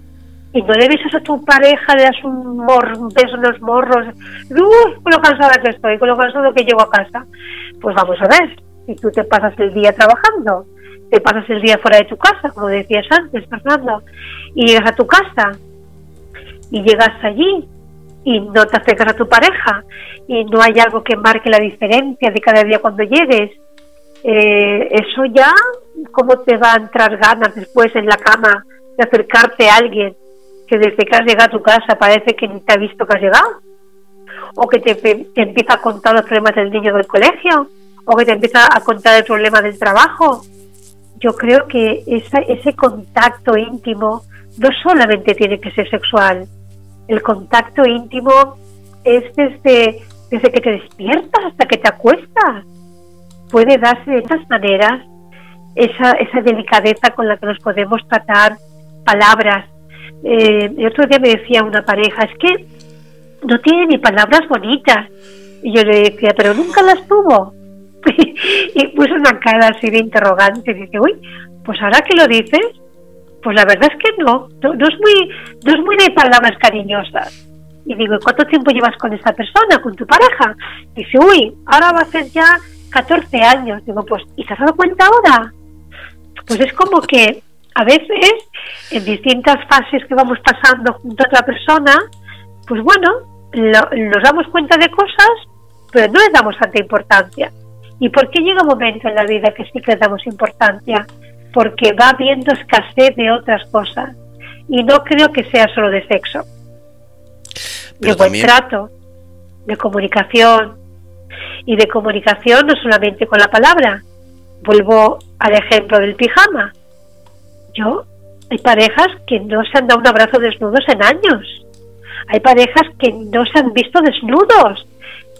Y no le besas a tu pareja, le das un, un beso en los morros. Uy, con lo cansada que estoy, con lo cansado que llego a casa. Pues vamos a ver, si tú te pasas el día trabajando, te pasas el día fuera de tu casa, como decías antes, Fernando, y llegas a tu casa, y llegas allí, y no te acercas a tu pareja y no hay algo que marque la diferencia de cada día cuando llegues, eh, eso ya, ¿cómo te va a entrar ganas después en la cama de acercarte a alguien que desde que has llegado a tu casa parece que ni te ha visto que has llegado? ¿O que te, te empieza a contar los problemas del niño del colegio? ¿O que te empieza a contar el problema del trabajo? Yo creo que ese contacto íntimo no solamente tiene que ser sexual, el contacto íntimo es desde, desde que te despiertas hasta que te acuestas. Puede darse de estas maneras esa, esa delicadeza con la que nos podemos tratar palabras. Eh, el otro día me decía una pareja, es que no tiene ni palabras bonitas. Y yo le decía, pero nunca las tuvo. y puso una cara así de interrogante. Y dice, uy, pues ahora que lo dices, pues la verdad es que no, no, es muy, no es muy de palabras cariñosas. Y digo, ¿cuánto tiempo llevas con esta persona, con tu pareja? dice, uy, ahora va a ser ya 14 años. Digo, pues, ¿y te has dado cuenta ahora? Pues es como que a veces, en distintas fases que vamos pasando junto a otra persona, pues bueno, nos damos cuenta de cosas, pero no les damos tanta importancia. ¿Y por qué llega un momento en la vida que sí que le damos importancia? porque va habiendo escasez de otras cosas. Y no creo que sea solo de sexo. de buen trato, de comunicación. Y de comunicación no solamente con la palabra. Vuelvo al ejemplo del pijama. Yo, hay parejas que no se han dado un abrazo desnudos en años. Hay parejas que no se han visto desnudos.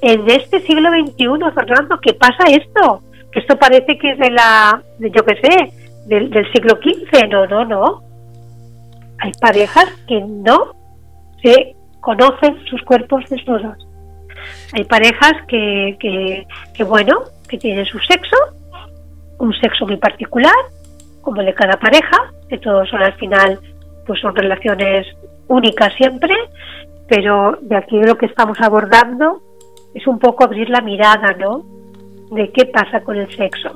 En este siglo XXI, Fernando, ¿qué pasa esto? Que esto parece que es de la, yo qué sé, del, siglo XV, no, no, no. Hay parejas que no se conocen sus cuerpos desnudos. Hay parejas que, que, que, bueno, que tienen su sexo, un sexo muy particular, como el de cada pareja, que todos son al final, pues son relaciones únicas siempre, pero de aquí lo que estamos abordando es un poco abrir la mirada, ¿no? De qué pasa con el sexo.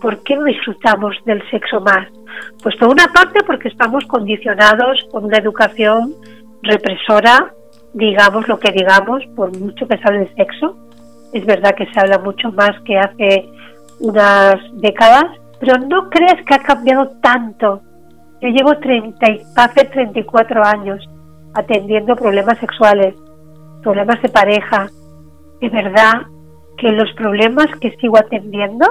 ¿por qué no disfrutamos del sexo más? Pues por una parte porque estamos condicionados por una educación represora, digamos lo que digamos, por mucho que se hable de sexo. Es verdad que se habla mucho más que hace unas décadas, pero no crees que ha cambiado tanto. Yo llevo 30, hace 34 años atendiendo problemas sexuales, problemas de pareja. De verdad que los problemas que sigo atendiendo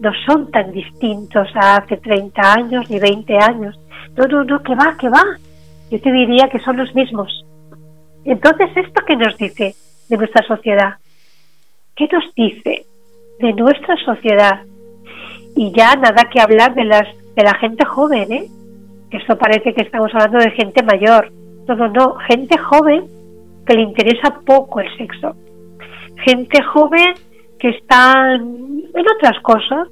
no son tan distintos a hace 30 años ni 20 años. No, no, no, que va, que va. Yo te diría que son los mismos. Entonces, ¿esto qué nos dice de nuestra sociedad? ¿Qué nos dice de nuestra sociedad? Y ya nada que hablar de, las, de la gente joven, ¿eh? Esto parece que estamos hablando de gente mayor. No, no, no, gente joven que le interesa poco el sexo. Gente joven que están en otras cosas,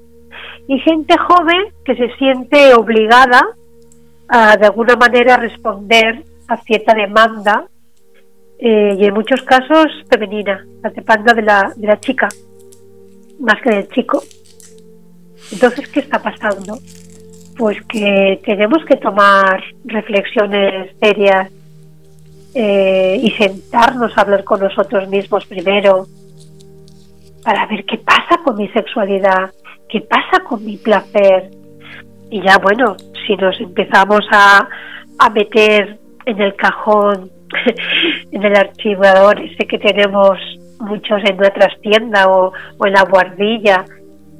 y gente joven que se siente obligada a de alguna manera responder a cierta demanda eh, y en muchos casos femenina, la demanda de la, de la chica más que del chico. Entonces, ¿qué está pasando? Pues que tenemos que tomar reflexiones serias eh, y sentarnos a hablar con nosotros mismos primero para ver qué pasa con mi sexualidad, qué pasa con mi placer. Y ya bueno, si nos empezamos a, a meter en el cajón, en el archivador ese que tenemos muchos en nuestra tienda o, o en la guardilla,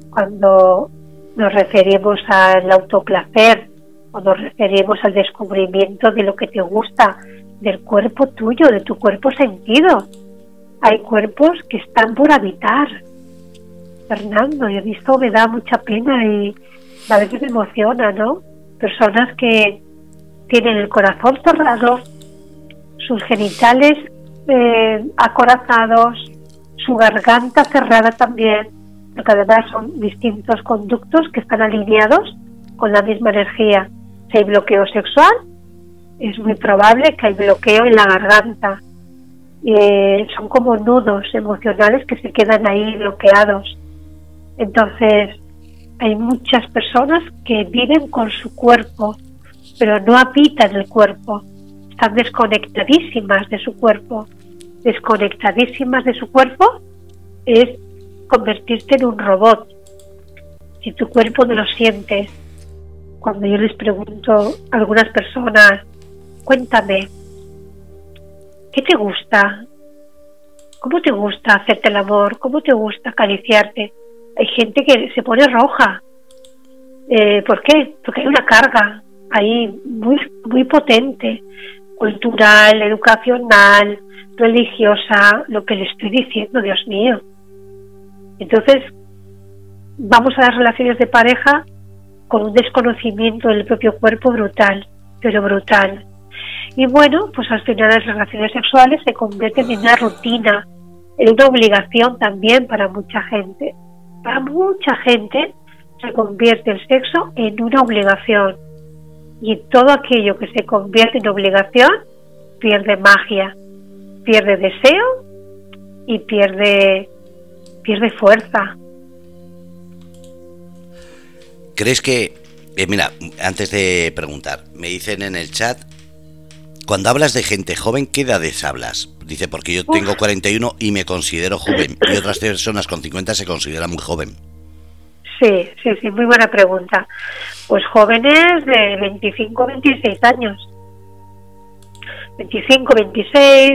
cuando nos referimos al autoplacer o nos referimos al descubrimiento de lo que te gusta, del cuerpo tuyo, de tu cuerpo sentido. Hay cuerpos que están por habitar. Fernando, y esto me da mucha pena y a veces me emociona, ¿no? Personas que tienen el corazón cerrado, sus genitales eh, acorazados, su garganta cerrada también, porque además son distintos conductos que están alineados con la misma energía. Si hay bloqueo sexual, es muy probable que hay bloqueo en la garganta. Eh, son como nudos emocionales que se quedan ahí bloqueados. Entonces, hay muchas personas que viven con su cuerpo, pero no habitan el cuerpo. Están desconectadísimas de su cuerpo desconectadísimas de su cuerpo es convertirte en un robot. Si tu cuerpo no lo sientes, cuando yo les pregunto a algunas personas, cuéntame, ¿qué te gusta? ¿Cómo te gusta hacerte el amor? ¿Cómo te gusta acariciarte? Hay gente que se pone roja. Eh, ¿Por qué? Porque hay una carga ahí muy, muy potente, cultural, educacional, religiosa, lo que le estoy diciendo, Dios mío. Entonces, vamos a las relaciones de pareja con un desconocimiento del propio cuerpo brutal, pero brutal. Y bueno, pues al final las relaciones sexuales se convierten en una rutina, en una obligación también para mucha gente. Para mucha gente se convierte el sexo en una obligación. Y todo aquello que se convierte en obligación pierde magia, pierde deseo y pierde, pierde fuerza. ¿Crees que, eh, mira, antes de preguntar, me dicen en el chat, cuando hablas de gente joven, ¿qué edades hablas? Dice, porque yo tengo 41 y me considero joven, y otras personas con 50 se consideran muy joven. Sí, sí, sí, muy buena pregunta. Pues jóvenes de 25, 26 años. 25, 26,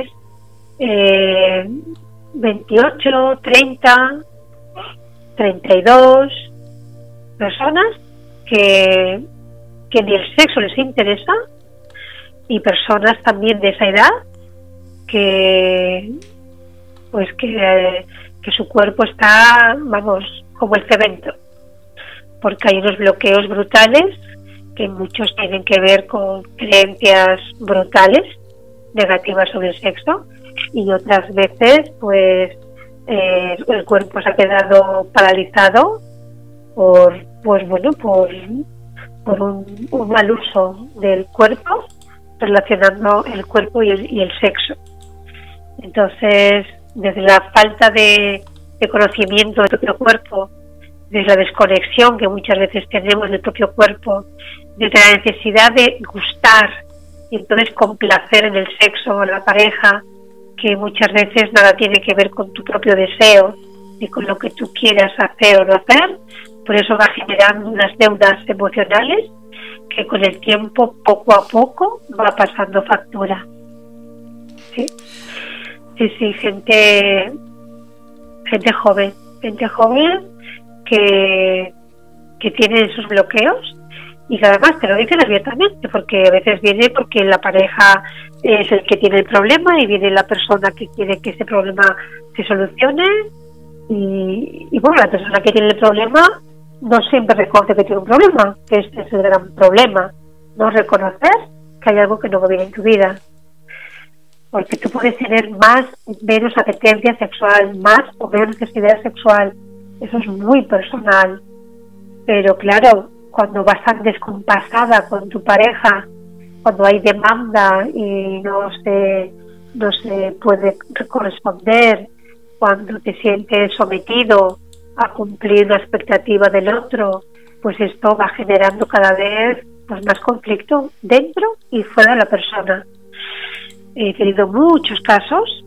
eh, 28, 30, 32 personas que, que ni el sexo les interesa y personas también de esa edad que pues que, que su cuerpo está vamos como el cemento. Porque hay unos bloqueos brutales que muchos tienen que ver con creencias brutales negativas sobre el sexo y otras veces pues eh, el cuerpo se ha quedado paralizado por pues bueno por, por un, mal uso del cuerpo relacionando el cuerpo y el, y el sexo. Entonces desde la falta de, de conocimiento del propio cuerpo desde la desconexión que muchas veces tenemos del propio cuerpo desde la necesidad de gustar y entonces complacer en el sexo o en la pareja que muchas veces nada tiene que ver con tu propio deseo ni con lo que tú quieras hacer o no hacer, por eso va generando unas deudas emocionales que con el tiempo, poco a poco, va pasando factura. Sí, sí, sí gente, gente joven, gente joven que, que tiene esos bloqueos y además te lo dicen abiertamente, porque a veces viene porque la pareja es el que tiene el problema y viene la persona que quiere que ese problema se solucione y, bueno, la persona que tiene el problema no siempre reconoce que tiene un problema, que este es el gran problema, no reconocer que hay algo que no va bien en tu vida. Porque tú puedes tener más menos apetencia sexual, más o menos necesidad sexual. Eso es muy personal Pero claro, cuando vas tan descompasada con tu pareja, cuando hay demanda y no se, no se puede corresponder, cuando te sientes sometido a cumplir la expectativa del otro, pues esto va generando cada vez pues, más conflicto dentro y fuera de la persona. He tenido muchos casos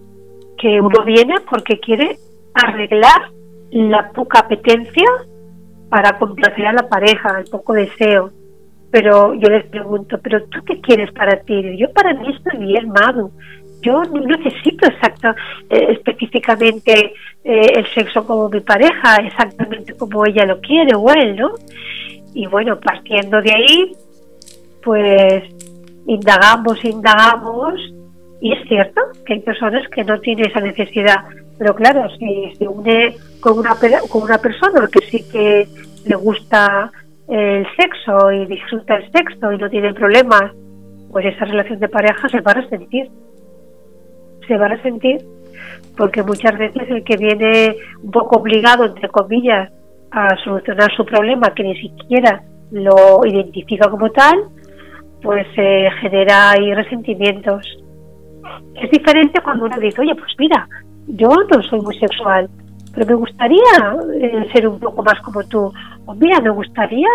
que uno viene porque quiere arreglar la poca apetencia para complacer a la pareja, el poco deseo. Pero yo les pregunto, ¿pero tú qué quieres para ti? Yo para mí estoy bien, Madu. Yo no necesito exacta, eh, específicamente eh, el sexo como mi pareja, exactamente como ella lo quiere o él, ¿no? Y bueno, partiendo de ahí, pues indagamos, indagamos, y es cierto que hay personas que no tienen esa necesidad, pero claro, si se une con una, con una persona que sí que le gusta el sexo y disfruta el sexo y no tiene problemas, pues esa relación de pareja se va a resentir. Se va a resentir porque muchas veces el que viene un poco obligado, entre comillas, a solucionar su problema, que ni siquiera lo identifica como tal, pues se genera ahí resentimientos. Es diferente cuando uno dice, oye, pues mira, yo no soy muy sexual, pero me gustaría eh, ser un poco más como tú. O mira, me gustaría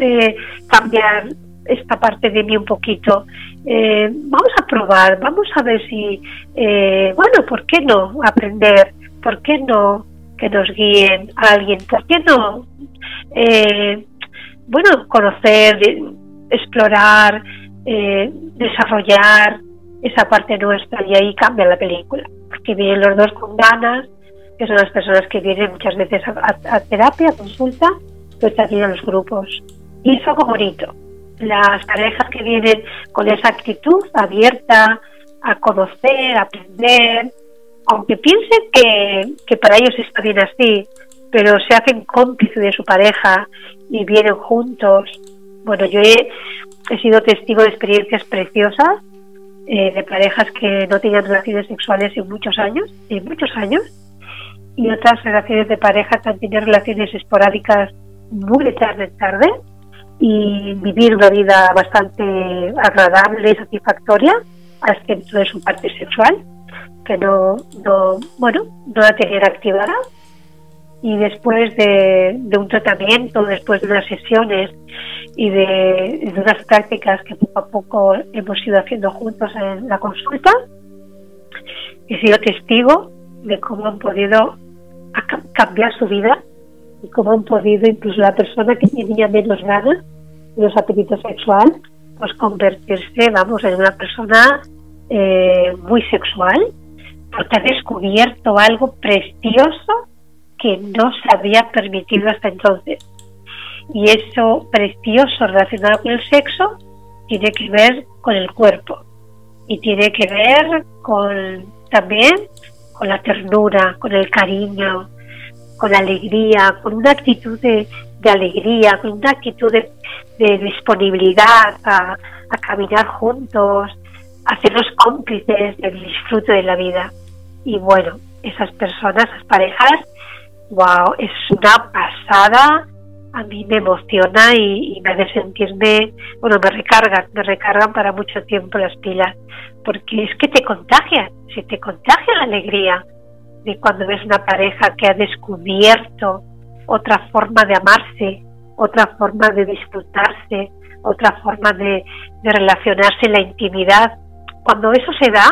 eh, cambiar esta parte de mí un poquito. Eh, vamos a probar, vamos a ver si, bueno, ¿por qué no aprender? ¿Por qué no que nos guíen a alguien? ¿Por qué no, bueno, conocer, explorar, desarrollar esa parte nuestra y ahí cambia la película? Porque vienen los dos con ganas que son las personas que vienen muchas veces a, terapia, a consulta, pero también a los grupos. Y es algo bonito. Las parejas que vienen con esa actitud abierta a conocer, a aprender, aunque piensen que, que para ellos está bien así, pero se hacen cómplices de su pareja y vienen juntos. Bueno, yo he sido testigo de experiencias preciosas eh, de parejas que no tenían relaciones sexuales en muchos años, en muchos años, y otras relaciones de pareja que han tenido relaciones esporádicas muy de tarde en tarde y vivir una vida bastante agradable y satisfactoria excepto de su parte sexual que no, no bueno no la tenían activada y después de, un tratamiento después de unas sesiones y de, unas prácticas que poco a poco hemos ido haciendo juntos en la consulta he sido testigo de cómo han podido cambiar su vida y cómo han podido incluso la persona que tenía menos ganas, menos apetito sexual, pues convertirse, vamos, en una persona eh, muy sexual, porque ha descubierto algo precioso que no se había permitido hasta entonces. Y eso precioso relacionado con el sexo tiene que ver con el cuerpo y tiene que ver con también con la ternura, con el cariño, con la alegría, con una actitud de, alegría, con una actitud de, disponibilidad a, caminar juntos, a hacernos cómplices del disfrute de la vida. Y bueno, esas personas, esas parejas, wow, es una pasada, a mí me emociona y, y me hace sentirme, bueno, me recargan, me recargan para mucho tiempo las pilas, porque es que te contagian, si te contagia la alegría de cuando ves una pareja que ha descubierto otra forma de amarse, otra forma de disfrutarse, otra forma de, relacionarse en la intimidad. Cuando eso se da,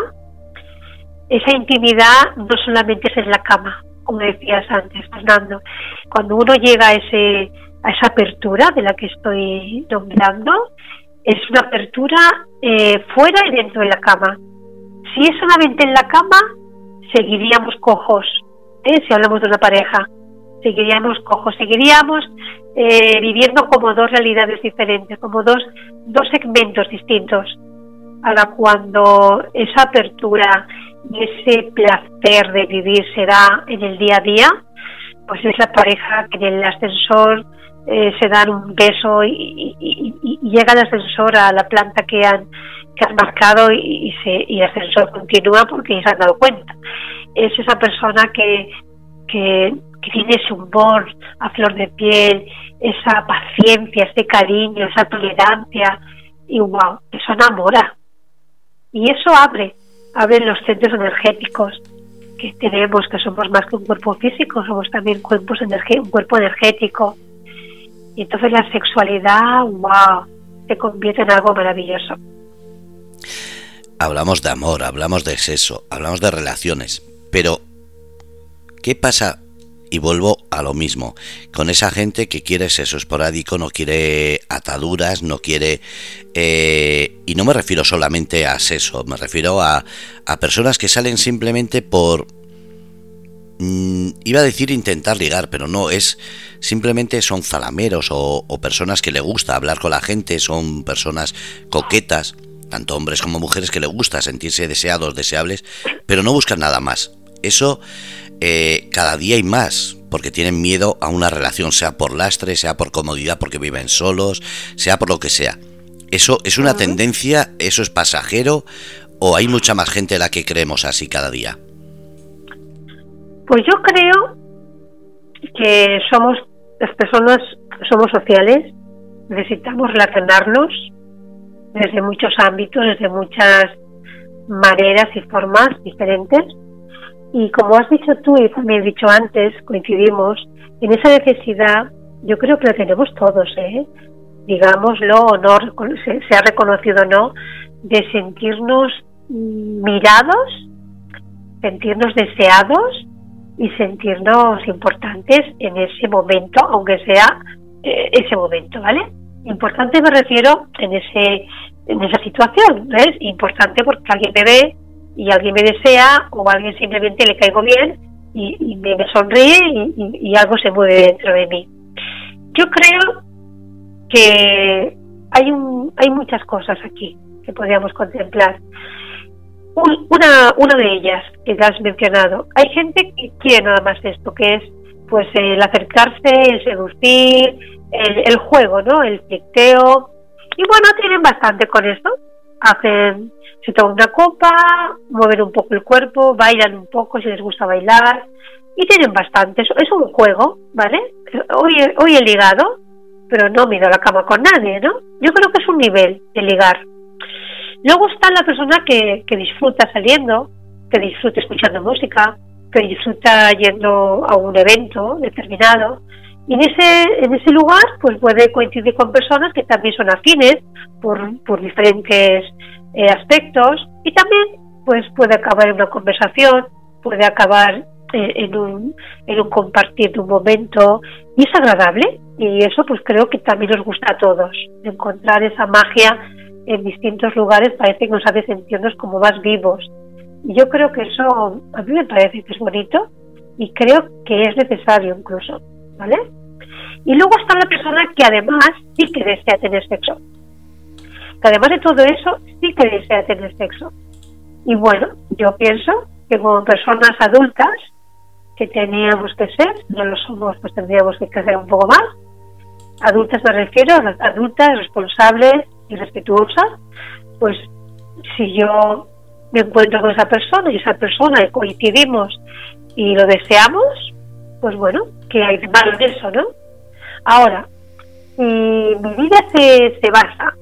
esa intimidad no solamente es en la cama, como decías antes, Fernando. Cuando uno llega a, ese, a esa apertura de la que estoy nombrando, es una apertura eh, fuera y dentro de la cama. Si es solamente en la cama, seguiríamos cojos, ¿eh? si hablamos de una pareja, seguiríamos cojos, seguiríamos eh, viviendo como dos realidades diferentes, como dos, dos segmentos distintos. Ahora, cuando esa apertura ese placer de vivir se da en el día a día, pues es la pareja que en el ascensor eh, se dan un beso y, llega el ascensor a la planta que han, que han marcado y, se, y el ascensor continúa porque se han dado cuenta. Es esa persona que, que, que tiene ese humor a flor de piel, esa paciencia, ese cariño, esa tolerancia, y wow, eso enamora. Y eso abre, abre los centros energéticos que tenemos, que somos más que un cuerpo físico, somos también cuerpos un cuerpo energético. Y entonces la sexualidad, wow, se convierte en algo maravilloso. Hablamos de amor, hablamos de sexo, hablamos de relaciones, pero ¿qué pasa y vuelvo a lo mismo, con esa gente que quiere sexo esporádico, no quiere ataduras, no quiere... Eh, y no me refiero solamente a sexo, me refiero a, a personas que salen simplemente por... Mm, iba a decir intentar ligar, pero no, es simplemente son zalameros o, o personas que le gusta hablar con la gente, son personas coquetas, tanto hombres como mujeres que le gusta sentirse deseados, deseables, pero no buscan nada más. Eso eh, cada día hay más, porque tienen miedo a una relación, sea por lastre, sea por comodidad, porque viven solos, sea por lo que sea. ¿Eso es una tendencia? ¿Eso es pasajero? ¿O hay mucha más gente a la que creemos así cada día? Pues yo creo que somos las personas, somos sociales, necesitamos relacionarnos desde muchos ámbitos, desde muchas maneras y formas diferentes y como has dicho tú y también he dicho antes, coincidimos, en esa necesidad yo creo que la tenemos todos, ¿eh? digámoslo o no, se, ha reconocido o no, de sentirnos mirados, sentirnos deseados y sentirnos importantes en ese momento, aunque sea eh, ese momento, ¿vale? Importante me refiero en ese en esa situación, ¿ves? Importante porque alguien me ve y alguien me desea o alguien simplemente le caigo bien y, me, sonríe y, algo se mueve dentro de mí. Yo creo que hay, un, hay muchas cosas aquí que podríamos contemplar. una, una de ellas que ya has mencionado, hay gente que quiere nada más esto, que es pues el acercarse, el seducir, el, el juego, ¿no? El flicteo. Y bueno, tienen bastante con esto. Hacen se toman una copa, mueven un poco el cuerpo, bailan un poco si les gusta bailar y tienen bastante. Es un juego, ¿vale? Hoy, hoy he ligado, pero no me he ido a la cama con nadie, ¿no? Yo creo que es un nivel de ligar. Luego está la persona que, que disfruta saliendo, que disfruta escuchando música, que disfruta yendo a un evento determinado. Y en ese, en ese lugar pues puede coincidir con personas que también son afines por, por diferentes eh, aspectos y también pues puede acabar en una conversación, puede acabar eh, en, un, en un compartir de un momento y es agradable y eso pues creo que también nos gusta a todos, encontrar esa magia en distintos lugares parece que nos hace sentirnos como más vivos. Y yo creo que eso a mí me parece que es bonito y creo que es necesario incluso, ¿vale? Y luego está la persona que además sí que desea tener sexo que además de todo eso sí que desea tener sexo. Y bueno, yo pienso que como personas adultas, que teníamos que ser, no lo somos, pues tendríamos que crecer un poco más. Adultas me refiero adultas responsables y respetuosas, pues si yo me encuentro con esa persona y esa persona coincidimos y lo deseamos, pues bueno, que hay de malo en eso, ¿no? Ahora, si mi vida se, se basa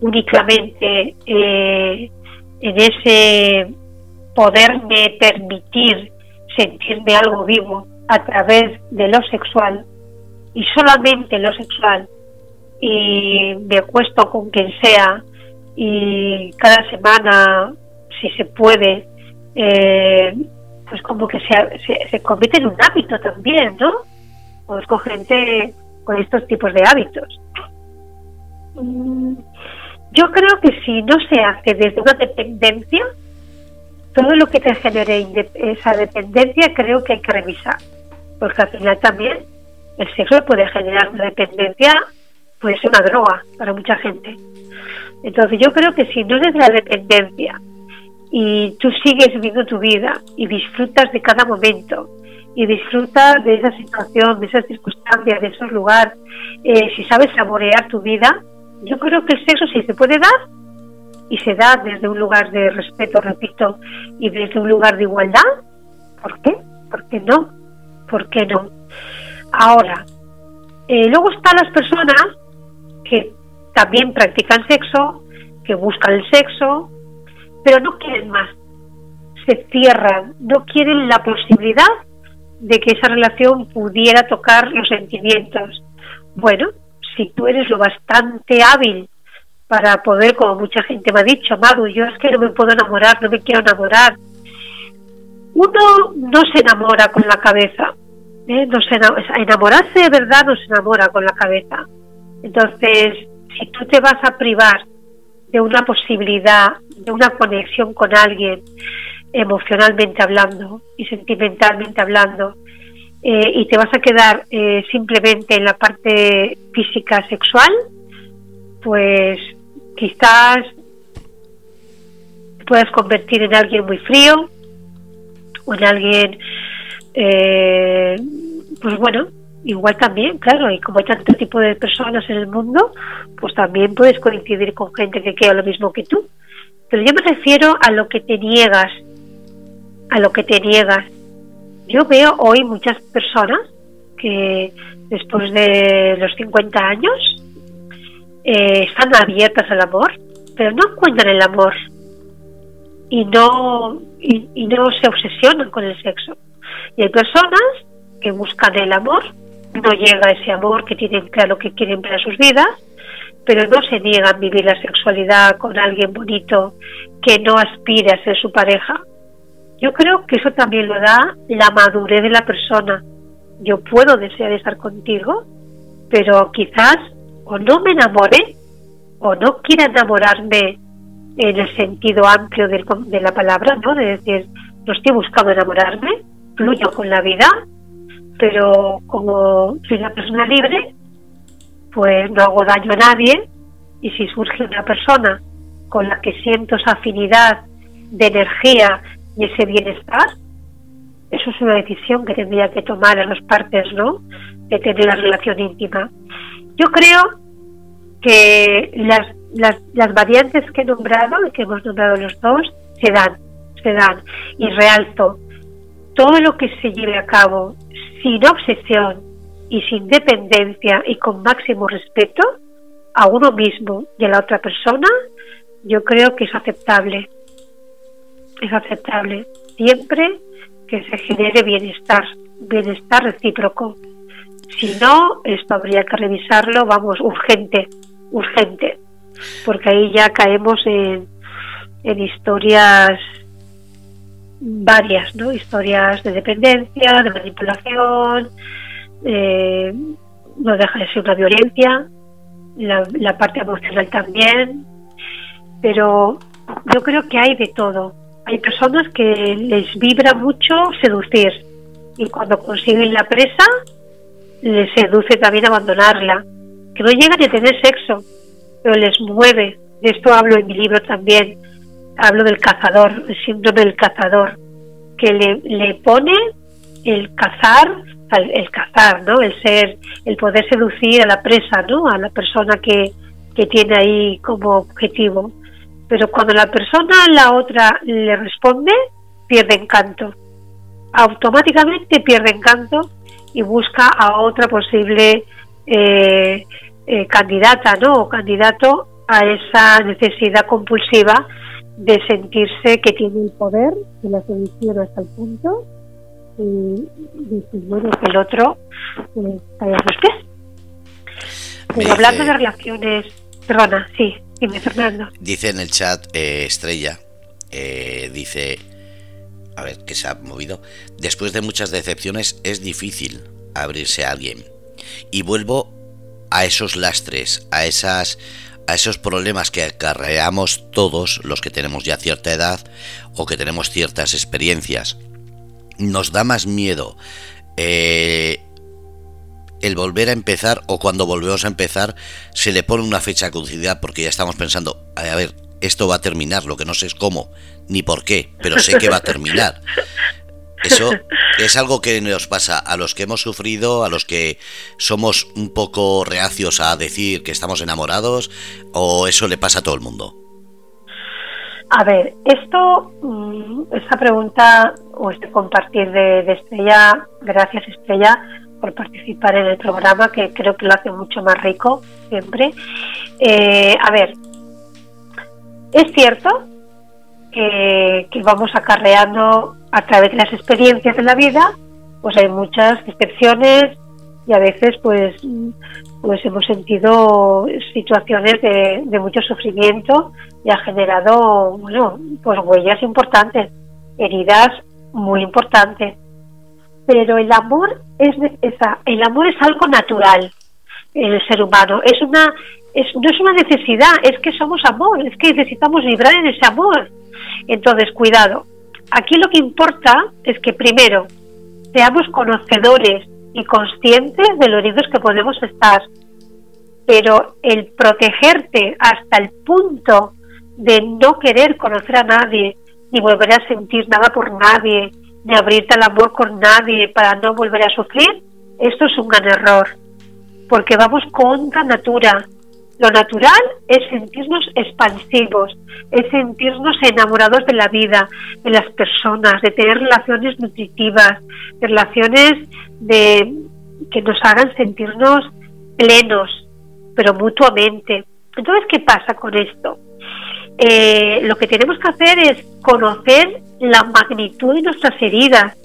únicamente eh, en ese poderme permitir sentirme algo vivo a través de lo sexual y solamente lo sexual y me acuesto con quien sea y cada semana si se puede eh, pues como que se, se, convierte en un hábito también ¿no? conozco gente con estos tipos de hábitos mm, yo creo que si no se hace desde una dependencia, todo lo que te genere esa dependencia creo que hay que revisar. Porque al final también el sexo puede generar una dependencia, puede ser una droga para mucha gente. Entonces yo creo que si no es desde la dependencia y tú sigues viviendo tu vida y disfrutas de cada momento y disfrutas de esa situación, de esas circunstancias, de esos lugares, eh, si sabes saborear tu vida, yo creo que el sexo sí se puede dar y se da desde un lugar de respeto, repito, y desde un lugar de igualdad. ¿Por qué? ¿Por qué no? ¿por qué no? Ahora, eh, luego están las personas que también practican sexo, que buscan el sexo, pero no quieren más. Se cierran, no quieren la posibilidad de que esa relación pudiera tocar los sentimientos. Bueno, si tú eres lo bastante hábil para poder, como mucha gente me ha dicho, Madu, yo es que no me puedo enamorar, no me quiero enamorar. Uno no se enamora con la cabeza, ¿eh? no se enamorarse de verdad no se enamora con la cabeza. Entonces, si tú te vas a privar de una posibilidad, de una conexión con alguien, emocionalmente hablando y sentimentalmente hablando, eh, y te vas a quedar eh, simplemente en la parte física sexual, pues quizás te puedas convertir en alguien muy frío o en alguien, eh, pues bueno, igual también, claro, y como hay tanto tipo de personas en el mundo, pues también puedes coincidir con gente que quiera lo mismo que tú. Pero yo me refiero a lo que te niegas, a lo que te niegas. Yo veo hoy muchas personas que después de los 50 años eh, están abiertas al amor, pero no encuentran el amor y no, y, y no se obsesionan con el sexo. Y hay personas que buscan el amor no llega ese amor que tienen claro que quieren para sus vidas, pero no se niegan a vivir la sexualidad con alguien bonito que no aspire a ser su pareja. Yo creo que eso también lo da la madurez de la persona. Yo puedo desear estar contigo, pero quizás o no me enamore o no quiera enamorarme en el sentido amplio de, la palabra, ¿no? De decir, no estoy buscando enamorarme, fluyo con la vida, pero como soy una persona libre, pues no hago daño a nadie y si surge una persona con la que siento esa afinidad de energía y ese bienestar, eso es una decisión que tendría que tomar las partes, ¿no? De tener la relación íntima. Yo creo que las, las, las variantes que he nombrado que hemos nombrado los dos se dan, se dan. Y realzo, todo lo que se lleve a cabo sin obsesión y sin dependencia y con máximo respeto a uno mismo y a la otra persona, yo creo que es aceptable. Es aceptable siempre que se genere bienestar, bienestar recíproco. Si no, esto habría que revisarlo, vamos, urgente, urgente, porque ahí ya caemos en, en historias varias, ¿no? Historias de dependencia, de manipulación, eh, no deja de ser una violencia, la, la parte emocional también, pero yo creo que hay de todo. Hay personas que les vibra mucho seducir y cuando consiguen la presa les seduce también abandonarla, que no llegan a tener sexo, pero les mueve. De esto hablo en mi libro también hablo del cazador, el síndrome del cazador, que le, le pone el cazar, el, cazar, ¿no? El ser, el poder seducir a la presa, ¿no? A la persona que, que tiene ahí como objetivo. Pero cuando la persona, la otra, le responde, pierde encanto. Automáticamente pierde encanto y busca a otra posible eh, eh, candidata, ¿no? O candidato a esa necesidad compulsiva de sentirse que tiene el poder de la seducción hasta el punto y decir, bueno, que el otro pues, vaya a sus pies. Pero hablando de relaciones, perdona, sí, dime Fernando. Dice en el chat eh, Estrella, eh, dice, a ver, que se ha movido, después de muchas decepciones es difícil abrirse a alguien. Y vuelvo a esos lastres, a esas a esos problemas que acarreamos todos los que tenemos ya cierta edad o que tenemos ciertas experiencias. Nos da más miedo eh, el volver a empezar o cuando volvemos a empezar se le pone una fecha de caducidad porque ya estamos pensando, a ver, esto va a terminar, lo que no sé es cómo ni por qué, pero sé que va a terminar. Eso es algo que nos pasa a los que hemos sufrido, a los que somos un poco reacios a decir que estamos enamorados, o eso le pasa a todo el mundo. A ver, esto, mm, esta pregunta o este compartir de, Estrella, gracias Estrella por participar en el programa, que creo que lo hace mucho más rico siempre. Eh, a ver, es cierto que, que vamos acarreando a través de las experiencias de la vida, pues hay muchas excepciones y a veces pues pues hemos sentido situaciones de, de mucho sufrimiento y ha generado bueno pues huellas importantes heridas muy importantes pero el amor es el amor es algo natural en el ser humano. Es una es, no es una necesidad es que somos amor es que necesitamos vibrar en ese amor. Entonces cuidado. Aquí lo que importa es que primero seamos conocedores y conscientes de los heridos que podemos estar. Pero el protegerte hasta el punto de no querer conocer a nadie, ni volver a sentir nada por nadie, ni abrirte al amor con nadie para no volver a sufrir, esto es un gran error. Porque vamos contra natura, lo natural es sentirnos expansivos, es sentirnos enamorados de la vida, de las personas, de tener relaciones nutritivas, relaciones de que nos hagan sentirnos plenos, pero mutuamente. Entonces, ¿qué pasa con esto? Eh, lo que tenemos que hacer es conocer la magnitud de nuestras heridas,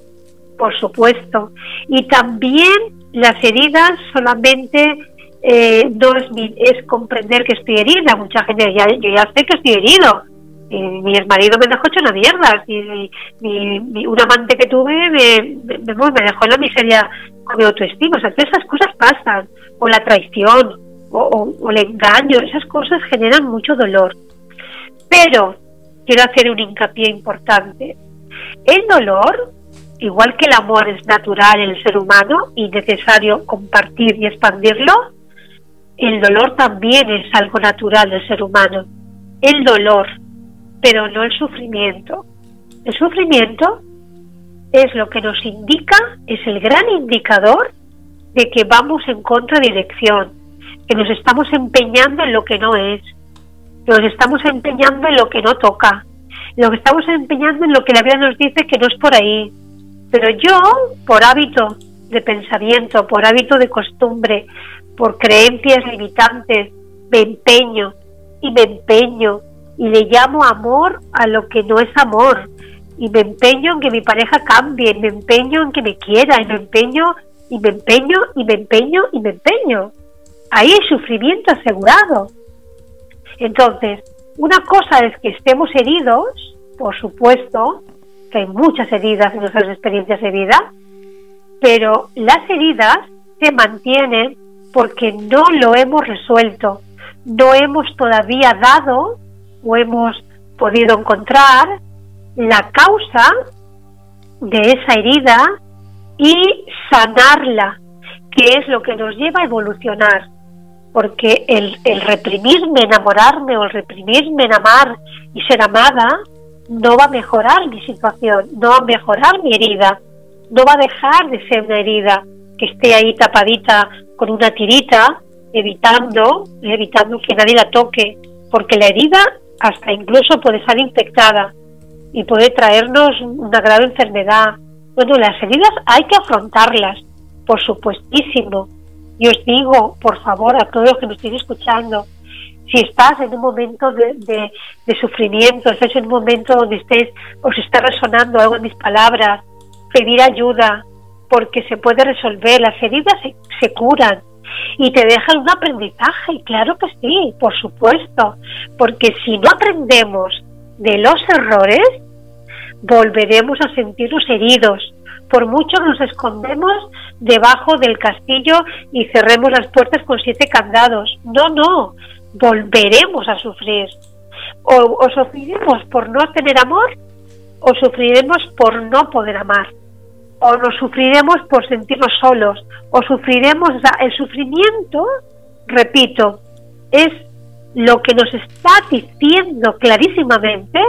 por supuesto, y también las heridas solamente eh, no es, es comprender que estoy herida. Mucha gente, ya, yo ya sé que estoy herido. Y mi marido me dejó hecho una mierda. Y, mi, un amante que tuve me, me, dejó en la miseria con mi autoestima. O sea, esas cosas pasan. O la traición, o el engaño. Esas cosas generan mucho dolor. Pero quiero hacer un hincapié importante. El dolor igual que el amor es natural en el ser humano y necesario compartir y expandirlo, el dolor también es algo natural del ser humano. El dolor, pero no el sufrimiento. El sufrimiento es lo que nos indica, es el gran indicador de que vamos en contradirección, que nos estamos empeñando en lo que no es, nos estamos empeñando en lo que no toca, que estamos empeñando en lo que la vida nos dice que no es por ahí. Pero yo, por hábito de pensamiento, por hábito de costumbre, por creencias limitantes, me empeño y me empeño y le llamo amor a lo que no es amor y me empeño en que mi pareja cambie, me empeño en que me quiera y me empeño y me empeño y me empeño y me empeño. Ahí hay sufrimiento asegurado. Entonces, una cosa es que estemos heridos, por supuesto, que hay muchas heridas en nuestras experiencias de vida, pero las heridas se mantienen porque no lo hemos resuelto, no hemos todavía dado o hemos podido encontrar la causa de esa herida y sanarla, que es lo que nos lleva a evolucionar. Porque el, el reprimirme, enamorarme o el reprimirme en amar y ser amada no va a mejorar mi situación, no va a mejorar mi herida, no va a dejar de ser una herida que esté ahí tapadita con una tirita, evitando, evitando que nadie la toque, porque la herida hasta incluso puede estar infectada y puede traernos una grave enfermedad. Bueno, las heridas hay que afrontarlas, por supuestísimo. Y os digo, por favor, a todos los que me estén escuchando, si estás en un momento de, de, sufrimiento, estás en un momento donde estés, os está resonando algo en mis palabras, pedir ayuda, porque se puede resolver, las heridas se, curan y te dejan un aprendizaje, claro que sí, por supuesto, porque si no aprendemos de los errores, volveremos a sentirnos heridos, por mucho nos escondemos debajo del castillo y cerremos las puertas con siete candados. No, no, volveremos a sufrir. O, o sufriremos por no tener amor o sufriremos por no poder amar o nos sufriremos por sentirnos solos, o sufriremos, el sufrimiento, repito, es lo que nos está diciendo clarísimamente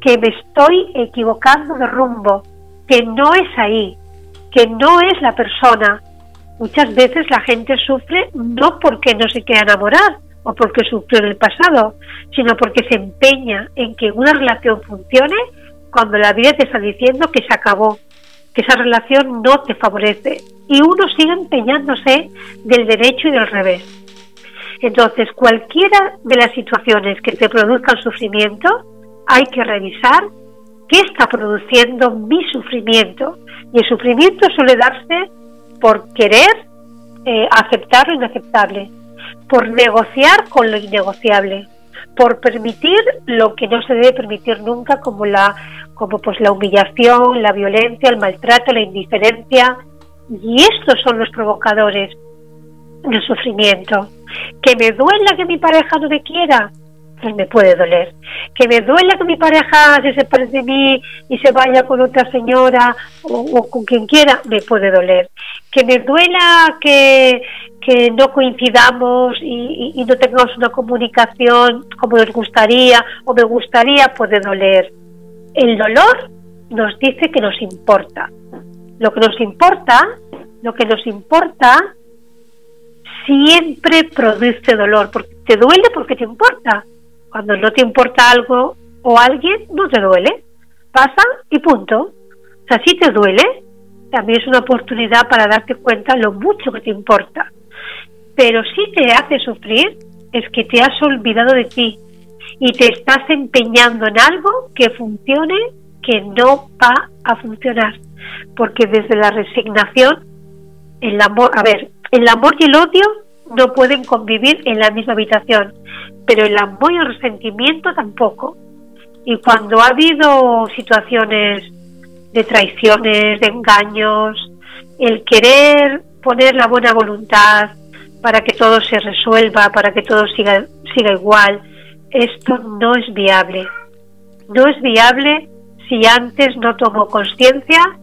que me estoy equivocando de rumbo, que no es ahí, que no es la persona. Muchas veces la gente sufre no porque no se quiera enamorar o porque sufrió en el pasado, sino porque se empeña en que una relación funcione cuando la vida te está diciendo que se acabó, que esa relación no te favorece. Y uno sigue empeñándose del derecho y del revés. Entonces, cualquiera de las situaciones que te produzcan sufrimiento, hay que revisar qué está produciendo mi sufrimiento. Y el sufrimiento suele darse por querer eh, aceptar lo inaceptable, por negociar con lo innegociable, por permitir lo que no se debe permitir nunca, como la, como pues la humillación, la violencia, el maltrato, la indiferencia. Y estos son los provocadores del sufrimiento. Que me duela que mi pareja no me quiera, pues me puede doler. Que me duela que mi pareja se separe de mí y se vaya con otra señora o, con quien quiera, me puede doler. Que me duela que, que no coincidamos y, y, no tengamos una comunicación como nos gustaría o me gustaría, puede doler. El dolor nos dice que nos importa. Lo que nos importa, lo que nos importa siempre produce dolor, porque te duele porque te importa cuando no te importa algo o alguien, no te duele. Pasa y punto. O sea, si te duele, también es una oportunidad para darte cuenta lo mucho que te importa. Pero si te hace sufrir, es que te has olvidado de ti y te estás empeñando en algo que funcione que no va a funcionar. Porque desde la resignación, el amor, a ver, el amor y el odio no pueden convivir en la misma habitación pero el amor y el resentimiento tampoco. Y cuando ha habido situaciones de traiciones, de engaños, el querer poner la buena voluntad para que todo se resuelva, para que todo siga, siga igual, esto no es viable. No es viable si antes no tomo conciencia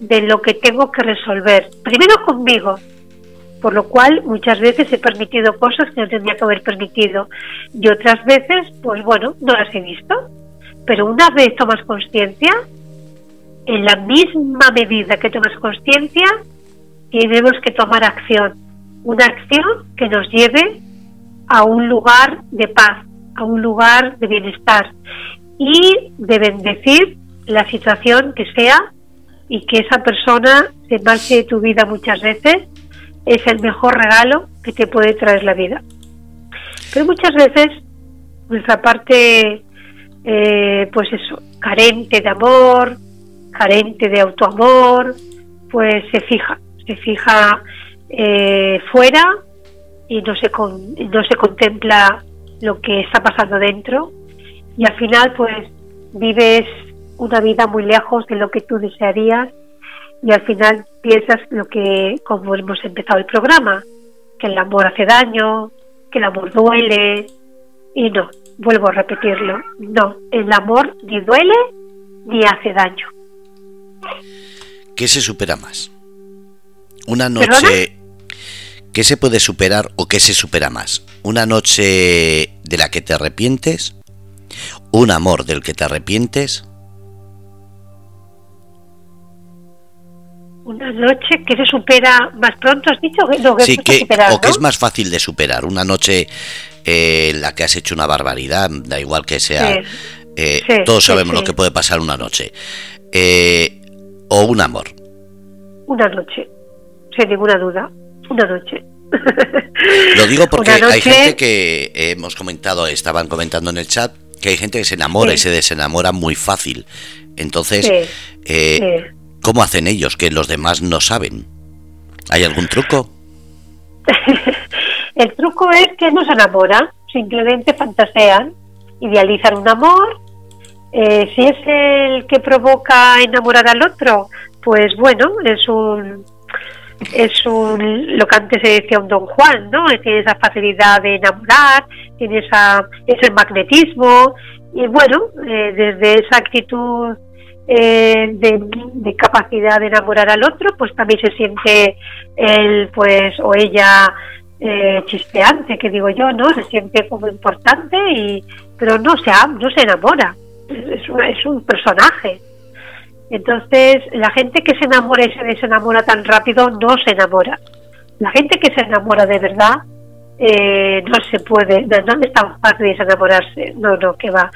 de lo que tengo que resolver. Primero conmigo, por lo cual muchas veces he permitido cosas que no tendría que haber permitido y otras veces, pues bueno, no las he visto. Pero una vez tomas conciencia, en la misma medida que tomas conciencia, tenemos que tomar acción. Una acción que nos lleve a un lugar de paz, a un lugar de bienestar y de bendecir la situación que sea y que esa persona se marche de tu vida muchas veces es el mejor regalo que te puede traer la vida. Pero muchas veces nuestra parte, eh, pues eso, carente de amor, carente de autoamor, pues se fija, se fija eh, fuera y no se, no se contempla lo que está pasando dentro y al final pues vives una vida muy lejos de lo que tú desearías y al final piensas lo que, como hemos empezado el programa, que el amor hace daño, que el amor duele, y no, vuelvo a repetirlo, no, el amor ni duele ni hace daño. ¿Qué se supera más? Una noche... ¿Qué se puede superar o qué se supera más? ¿Una noche de la que te arrepientes? ¿Un amor del que te arrepientes? Una noche que se supera más pronto, has dicho. sí, que, o que es más fácil de superar. Una noche eh, en la que has hecho una barbaridad, da igual que sea. Eh, todos sabemos lo que puede pasar una noche. Eh, o un amor. Una noche, sin ninguna duda. Una noche. Lo digo porque hay gente que hemos comentado, estaban comentando en el chat, que hay gente que se enamora y se desenamora muy fácil. Entonces, ¿Cómo hacen ellos que los demás no saben? ¿Hay algún truco? el truco es que no se enamoran, simplemente fantasean, idealizan un amor. Eh, si es el que provoca enamorar al otro, pues bueno, es un es un lo que antes se decía un Don Juan, ¿no? Tiene esa facilidad de enamorar, tiene esa ese magnetismo y bueno, eh, desde esa actitud eh, de, capacidad de enamorar al otro, pues también se siente él, pues, o ella eh, chispeante, que digo yo, ¿no? Se siente como importante, y, pero no se, no se enamora, es, es un personaje. Entonces, la gente que se enamora y se desenamora tan rápido no se enamora. La gente que se enamora de verdad eh, no se puede, no, no es tan fácil enamorarse, no, no, que va.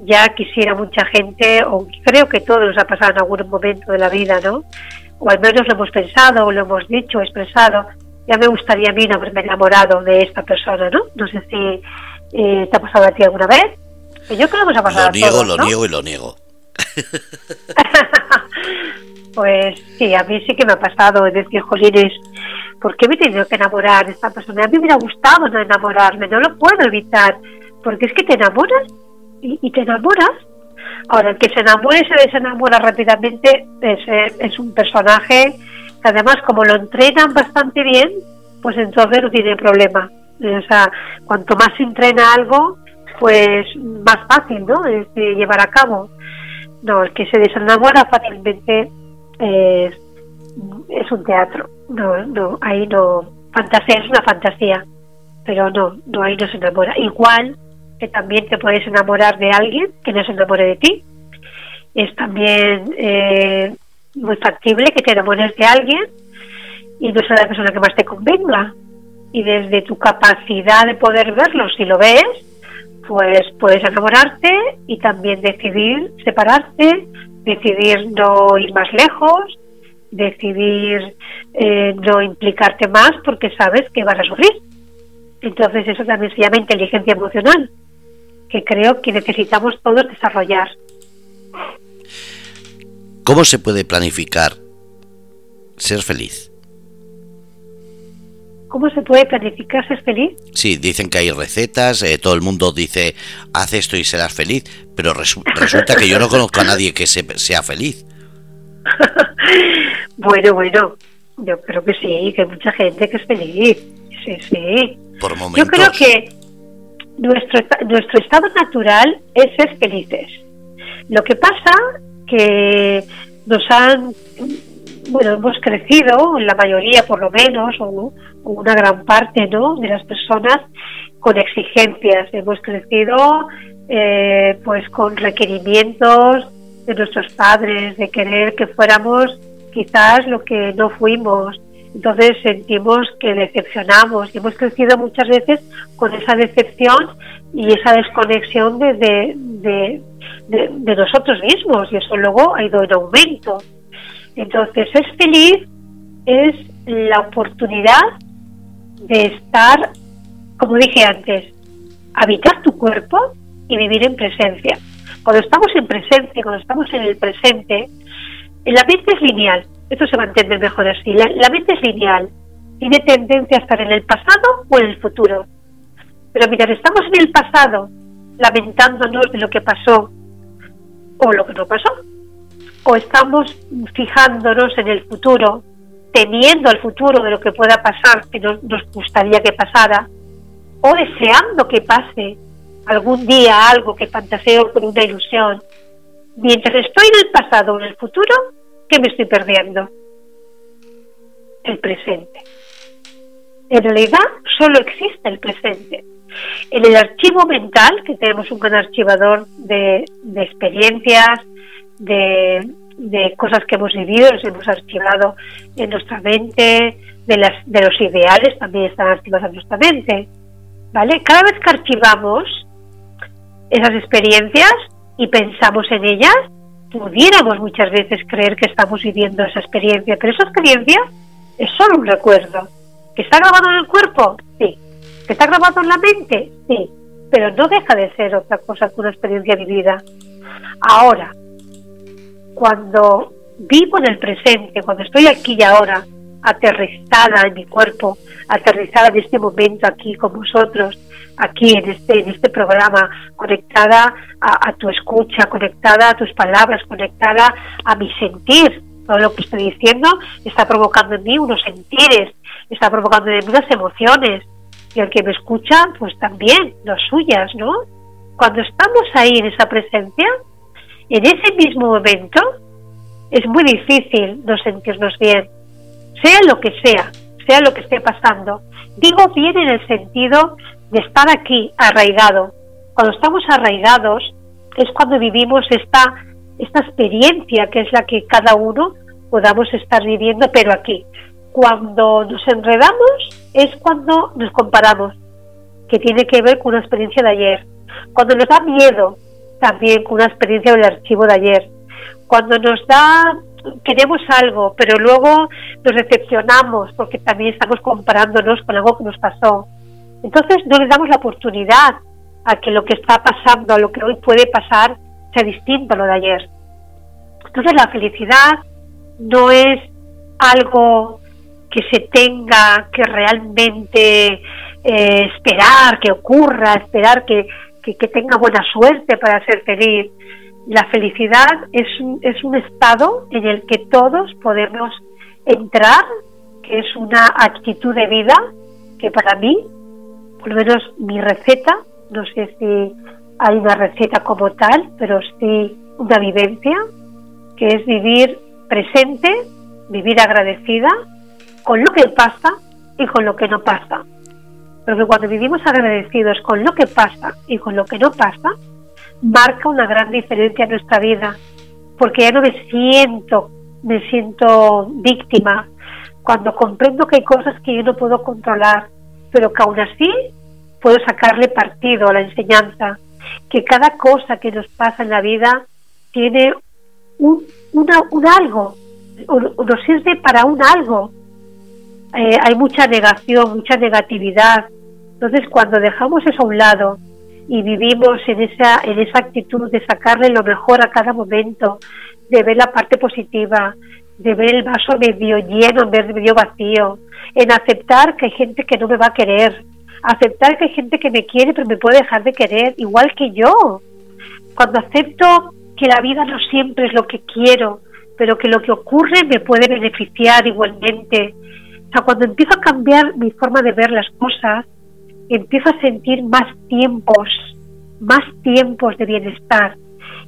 Ya quisiera mucha gente, o creo que todos nos ha pasado en algún momento de la vida, ¿no? O al menos lo hemos pensado, o lo hemos dicho, expresado. Ya me gustaría a mí no haberme enamorado de esta persona, ¿no? No sé si eh, te ha pasado a ti alguna vez. Yo creo que nos ha pasado lo niego, a todos, Lo ¿no? niego y lo niego. Pues sí, a mí sí que me ha pasado decir, jolines, ¿por qué me he tenido que enamorar de esta persona? A mí me hubiera gustado no enamorarme, no lo puedo evitar, porque es que te enamoras y, te enamoras. Ahora, el que se enamora y se desenamora rápidamente es, eh, es un personaje que además como lo entrenan bastante bien, pues entonces no tiene problema. O sea, cuanto más se entrena algo, pues más fácil, ¿no? Es de llevar a cabo. No, el que se desenamora fácilmente es, es un teatro. No, no, ahí no. Fantasía es una fantasía, pero no, no, ahí no se enamora. Igual que también te puedes enamorar de alguien que no se enamore de ti. Es también eh, muy factible que te enamores de alguien y no sea la persona que más te convenga. Y desde tu capacidad de poder verlo, si lo ves, pues puedes enamorarte y también decidir separarte, decidir no ir más lejos, decidir eh, no implicarte más porque sabes que vas a sufrir. Entonces eso también se llama inteligencia emocional, que creo que necesitamos todos desarrollar. ¿Cómo se puede planificar ser feliz? ¿Cómo se puede planificar ser feliz? Sí, dicen que hay recetas, eh, todo el mundo dice, haz esto y serás feliz, pero resu- resulta que yo no conozco a nadie que se- sea feliz. bueno, bueno, yo creo que sí, que hay mucha gente que es feliz. Sí, sí. Por Yo momentos. creo que nuestro, nuestro estado natural es ser felices. Lo que pasa que nos han, bueno, hemos crecido, la mayoría por lo menos, o, o una gran parte ¿no? de las personas, con exigencias. Hemos crecido eh, pues con requerimientos de nuestros padres, de querer que fuéramos quizás lo que no fuimos. Entonces sentimos que decepcionamos y hemos crecido muchas veces con esa decepción y esa desconexión de, de, nosotros mismos y eso luego ha ido en aumento. Entonces ser feliz es la oportunidad de estar, como dije antes, habitar tu cuerpo y vivir en presencia. Cuando estamos en presencia, cuando estamos en el presente, la mente es lineal. Esto se va a entender mejor así. La, la mente es lineal. Tiene tendencia a estar en el pasado o en el futuro. Pero mientras estamos en el pasado, lamentándonos de lo que pasó o lo que no pasó, o estamos fijándonos en el futuro, temiendo al futuro de lo que pueda pasar, que no nos gustaría que pasara, o deseando que pase algún día algo que fantaseo con una ilusión. Mientras estoy en el pasado o en el futuro, ¿qué me estoy perdiendo? El presente. En realidad solo existe el presente. En el archivo mental, que tenemos un gran archivador de, experiencias, de, de cosas que hemos vivido, los hemos archivado en nuestra mente, de, las, de los ideales también están archivados en nuestra mente. ¿Vale? Cada vez que archivamos esas experiencias y pensamos en ellas, pudiéramos muchas veces creer que estamos viviendo esa experiencia, pero esa experiencia es solo un recuerdo. ¿Que está grabado en el cuerpo? Sí. ¿Que está grabado en la mente? Sí. Pero no deja de ser otra cosa que una experiencia vivida. Ahora, cuando vivo en el presente, cuando estoy aquí y ahora, aterrizada en mi cuerpo, aterrizada en este momento aquí con vosotros, aquí en este, en este programa, conectada a, a tu escucha, conectada a tus palabras, conectada a mi sentir. Todo lo que estoy diciendo está provocando en mí unos sentires, está provocando en mí unas emociones. Y el que me escucha, pues también, las suyas, ¿no? Cuando estamos ahí en esa presencia, en ese mismo momento, es muy difícil no sentirnos bien, sea lo que sea, sea lo que esté pasando. Digo bien en el sentido de estar aquí, arraigado. Cuando estamos arraigados es cuando vivimos esta, esta experiencia que es la que cada uno podamos estar viviendo, pero aquí. cuando nos enredamos es cuando nos comparamos, que tiene que ver con una experiencia de ayer. Cuando nos da miedo, también con una experiencia del archivo de ayer. Cuando nos da, queremos algo, pero luego nos decepcionamos porque también estamos comparándonos con algo que nos pasó. Entonces no le damos la oportunidad a que lo que está pasando, a lo que hoy puede pasar, sea distinto a lo de ayer. Entonces la felicidad no es algo que se tenga que realmente eh, esperar que ocurra, esperar que, que, tenga buena suerte para ser feliz. La felicidad es un, es un estado en el que todos podemos entrar, que es una actitud de vida que para mí, por lo menos mi receta, no sé si hay una receta como tal, pero sí una vivencia, que es vivir presente, vivir agradecida con lo que pasa y con lo que no pasa. Porque cuando vivimos agradecidos con lo que pasa y con lo que no pasa, marca una gran diferencia en nuestra vida, porque ya no me siento, me siento víctima, cuando comprendo que hay cosas que yo no puedo controlar, pero que aún así puedo sacarle partido a la enseñanza, que cada cosa que nos pasa en la vida tiene un, un algo, nos sirve para un algo. Eh, hay mucha negación, mucha negatividad, entonces, cuando dejamos eso a un lado y vivimos en esa, en esa actitud de sacarle lo mejor a cada momento, de ver la parte positiva, de ver el vaso medio lleno en medio vacío, en aceptar que hay gente que no me va a querer, aceptar que hay gente que me quiere pero me puede dejar de querer, igual que yo. Cuando acepto que la vida no siempre es lo que quiero, pero que lo que ocurre me puede beneficiar igualmente. O sea, cuando empiezo a cambiar mi forma de ver las cosas, empiezo a sentir más tiempos, más tiempos de bienestar.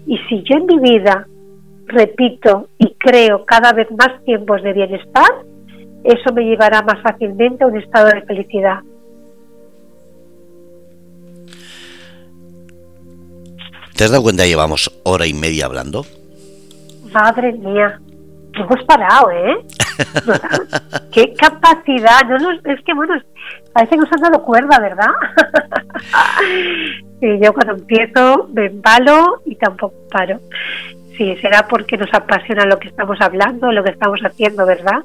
Y si yo en mi vida repito y creo cada vez más tiempos de bienestar, eso me llevará más fácilmente a un estado de felicidad. ¿Te has dado cuenta que llevamos hora y media hablando? Madre mía, hemos parado, ¿eh? qué capacidad. No, es que, bueno, parece que nos han dado cuerda, ¿verdad? y yo cuando empiezo me embalo y tampoco paro. Sí, será porque nos apasiona lo que estamos hablando, lo que estamos haciendo, ¿verdad?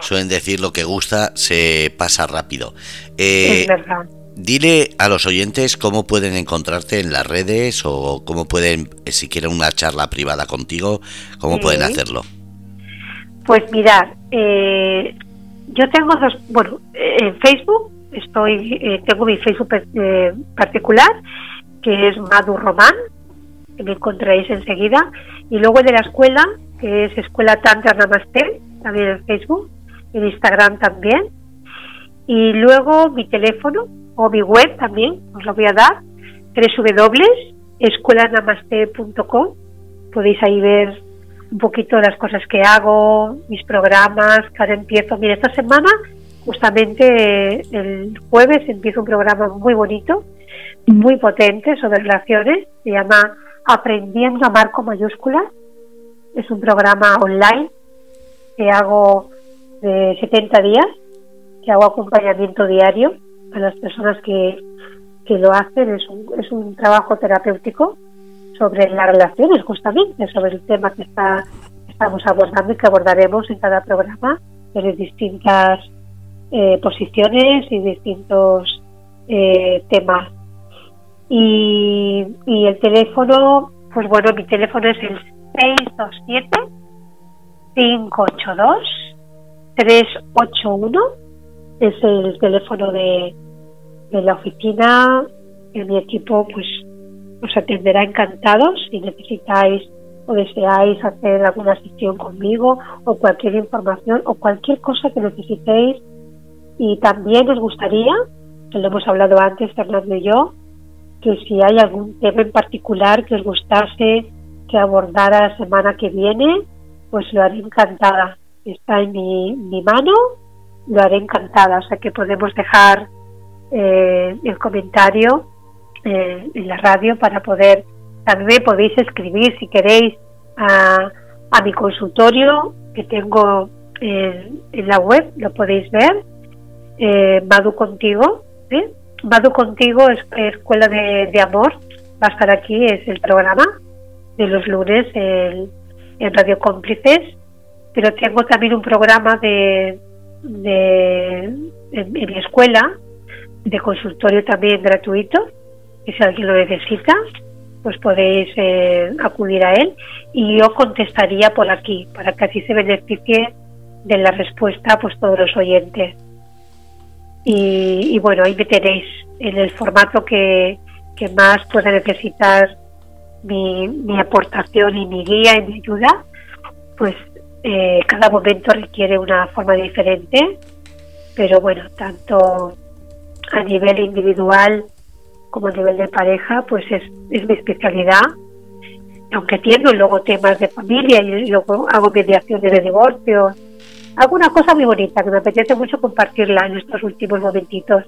Suelen decir lo que gusta se pasa rápido. Eh, es verdad. Dile a los oyentes cómo pueden encontrarte en las redes o cómo pueden, si quieren una charla privada contigo, cómo pueden hacerlo. Pues mirar, eh, yo tengo dos, bueno, en Facebook estoy, eh, tengo mi Facebook eh, particular, que es Madu Román, que me encontraréis enseguida, y luego el de la escuela, que es Escuela Tantra Namaste, también en Facebook, en Instagram también, y luego mi teléfono o mi web también, os lo voy a dar, www.escuelanamaste.com, podéis ahí ver un poquito las cosas que hago, mis programas, cada empiezo. Mira, esta semana, justamente el jueves, empiezo un programa muy bonito, muy potente sobre relaciones, se llama Aprendiendo a amar con mayúsculas. Es un programa online que hago de 70 días, que hago acompañamiento diario a las personas que, que lo hacen. Es un, es un trabajo terapéutico sobre las relaciones, justamente, sobre el tema que está, estamos abordando y que abordaremos en cada programa, desde distintas eh, posiciones y distintos eh, temas. Y, y el teléfono, pues bueno, mi teléfono es el 627 582 381 es el teléfono de, de la oficina en mi equipo pues os atenderá encantados si necesitáis o deseáis hacer alguna sesión conmigo o cualquier información o cualquier cosa que necesitéis. Y también nos gustaría, que lo hemos hablado antes Fernando y yo, que si hay algún tema en particular que os gustase que abordara la semana que viene, pues lo haré encantada. Está en mi, mi mano, lo haré encantada. O sea que podemos dejar eh, el comentario eh, en la radio para poder, también podéis escribir si queréis a, a mi consultorio, que tengo en, la web, lo podéis ver. Eh, Madu Contigo. Madu Contigo es Escuela de, Amor. Va a estar aquí, es el programa de los lunes en, Radio Cómplices. Pero tengo también un programa de, de en mi escuela de consultorio también gratuito, que si alguien lo necesita, pues podéis eh, acudir a él y yo contestaría por aquí, para que así se beneficie de la respuesta pues todos los oyentes. Y, bueno, ahí me tenéis en el formato que, más pueda necesitar mi, mi, aportación y mi guía y mi ayuda, pues eh, cada momento requiere una forma diferente, pero bueno, tanto a nivel individual como a nivel de pareja, pues es, es mi especialidad. Aunque tengo luego temas de familia y luego hago mediaciones de divorcio, hago una cosa muy bonita que me apetece mucho compartirla en estos últimos momentitos.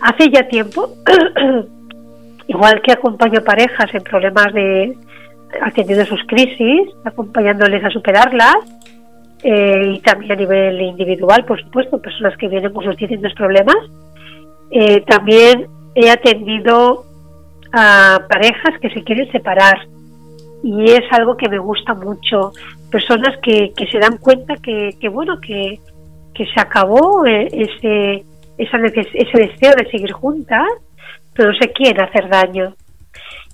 Hace ya tiempo, igual que acompaño parejas en problemas de atendiendo sus crisis, acompañándoles a superarlas, eh, y también a nivel individual, por supuesto, personas que vienen con sus distintos problemas, eh, también he atendido a parejas que se quieren separar y es algo que me gusta mucho. Personas que, que se dan cuenta que, que bueno, que, que se acabó eh, ese, esa ese deseo de seguir juntas, pero no se quieren hacer daño.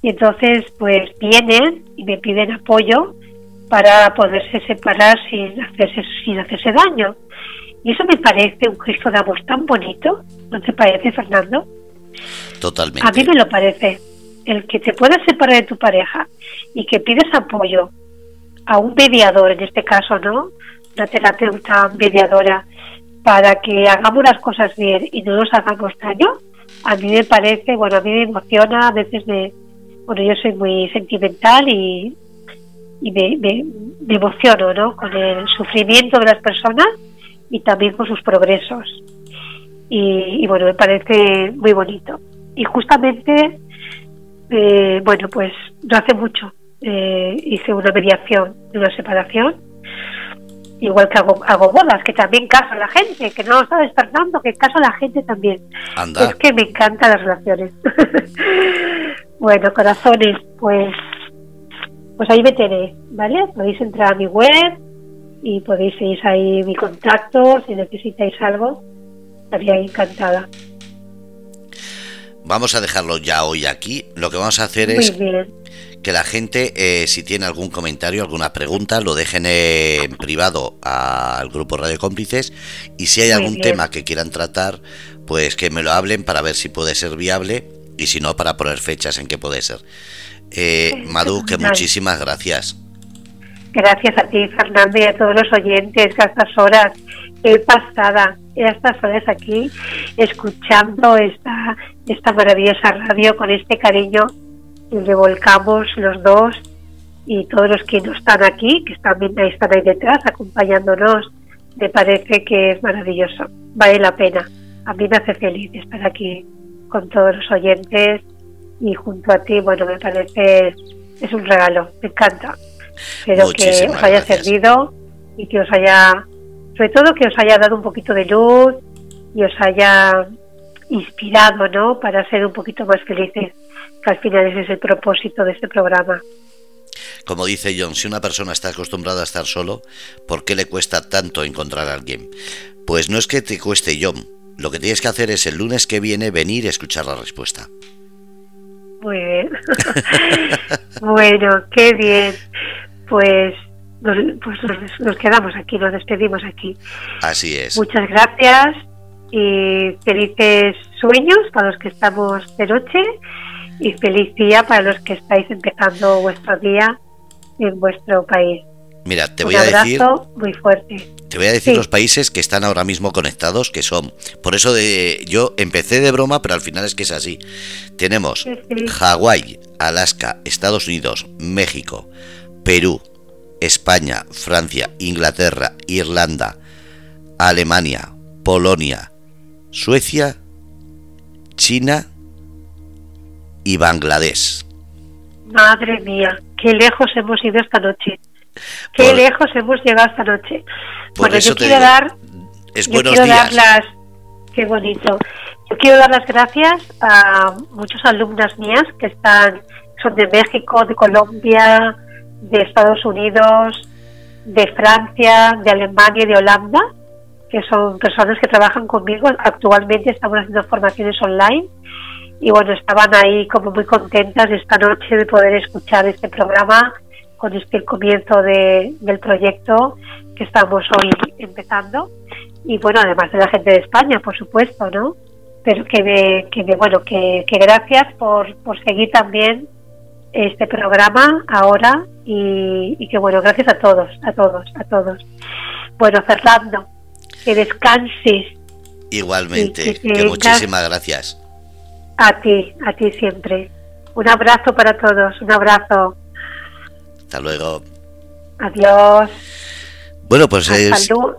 Y entonces, pues vienen y me piden apoyo para poderse separar sin hacerse, sin hacerse daño. Y eso me parece un gesto de amor tan bonito, ¿no te parece, Fernando? Totalmente. A mí me lo parece. El que te puedas separar de tu pareja y que pides apoyo a un mediador, en este caso, ¿no? Una terapeuta mediadora, para que hagamos las cosas bien y no nos hagamos daño, a mí me parece, bueno, a mí me emociona, a veces me, bueno, yo soy muy sentimental y, y me, me, me emociono, ¿no? Con el sufrimiento de las personas y también con sus progresos. Y, bueno, me parece muy bonito. Y justamente, eh, bueno, pues no hace mucho eh, hice una mediación de una separación, igual que hago, hago bodas, que también caso a la gente, que no lo está despertando, que caso a la gente también. Es que me encantan las relaciones. bueno, corazones, pues pues ahí me tenéis, ¿vale? Podéis entrar a mi web, y podéis seguir ahí mi contacto si necesitáis algo. Estaría encantada. Vamos a dejarlo ya hoy aquí. Lo que vamos a hacer es que la gente, eh, si tiene algún comentario, alguna pregunta, lo dejen en privado al grupo Radio Cómplices. Y si hay algún tema que quieran tratar, pues que me lo hablen para ver si puede ser viable y si no, para poner fechas en que puede ser. Eh, Madu, que muchísimas gracias. Gracias a ti, Fernando, y a todos los oyentes que a estas horas, he pasada, a estas horas aquí, escuchando esta, esta maravillosa radio con este cariño que revolcamos los dos y todos los que no están aquí, que están, están ahí detrás acompañándonos, me parece que es maravilloso, vale la pena. A mí me hace feliz estar aquí con todos los oyentes y junto a ti, bueno, me parece, es un regalo, me encanta. Espero que os haya servido y que os haya, sobre todo que os haya dado un poquito de luz y os haya inspirado, ¿no? Para ser un poquito más felices, que al final ese es el propósito de este programa. Como dice John, si una persona está acostumbrada a estar solo, ¿por qué le cuesta tanto encontrar a alguien? Pues no es que te cueste, John. Lo que tienes que hacer es el lunes que viene venir y escuchar la respuesta. Muy bien. bueno, qué bien pues nos, pues nos, quedamos aquí, nos despedimos aquí. Así es. Muchas gracias y felices sueños para los que estamos de noche y feliz día para los que estáis empezando vuestro día en vuestro país. Mira, te voy a decir muy fuerte. Te voy a decir los países que están ahora mismo conectados, que son. Por eso de yo empecé de broma, pero al final es que es así. Tenemos Hawái, Alaska, Estados Unidos, México, Perú, España, Francia, Inglaterra, Irlanda, Alemania, Polonia, Suecia, China y Bangladesh. Madre mía, qué lejos hemos ido esta noche. Qué lejos hemos llegado esta noche. Por bueno, eso yo te quiero digo, dar, es yo buenos quiero días. dar las, qué bonito. Yo quiero dar las gracias a muchas alumnas mías que están, son de México, de Colombia, de Estados Unidos, de Francia, de Alemania y de Holanda, que son personas que trabajan conmigo. Actualmente estamos haciendo formaciones online y bueno, estaban ahí como muy contentas esta noche de poder escuchar este programa con este comienzo de, del proyecto que estamos hoy empezando y bueno, además de la gente de España, por supuesto, ¿no? Pero que, me, que me- bueno, que, que gracias por, por seguir también este programa ahora y, y que bueno, gracias a todos, a todos, a todos. Bueno, Fernando, que descanses Igualmente, que muchísimas gracias. a ti, a ti siempre. Un abrazo para todos, un abrazo. Hasta luego. Adiós. Bueno, pues Hasta, es, lu-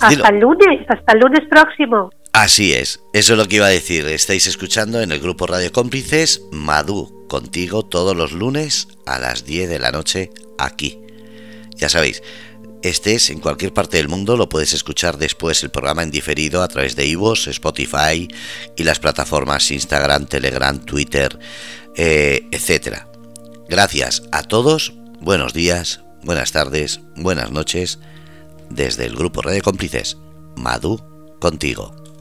hasta el lunes, hasta el lunes próximo. Así es. Eso es lo que iba a decir. Estáis escuchando en el grupo Radio Cómplices Madú contigo todos los lunes a las 10 de la noche aquí. Ya sabéis, estés en cualquier parte del mundo, lo puedes escuchar después el programa en diferido a través de iVoox, Spotify y las plataformas Instagram, Telegram, Twitter, eh, etcétera. Gracias a todos, buenos días, buenas tardes, buenas noches, desde el grupo Radio Cómplices, Madú contigo.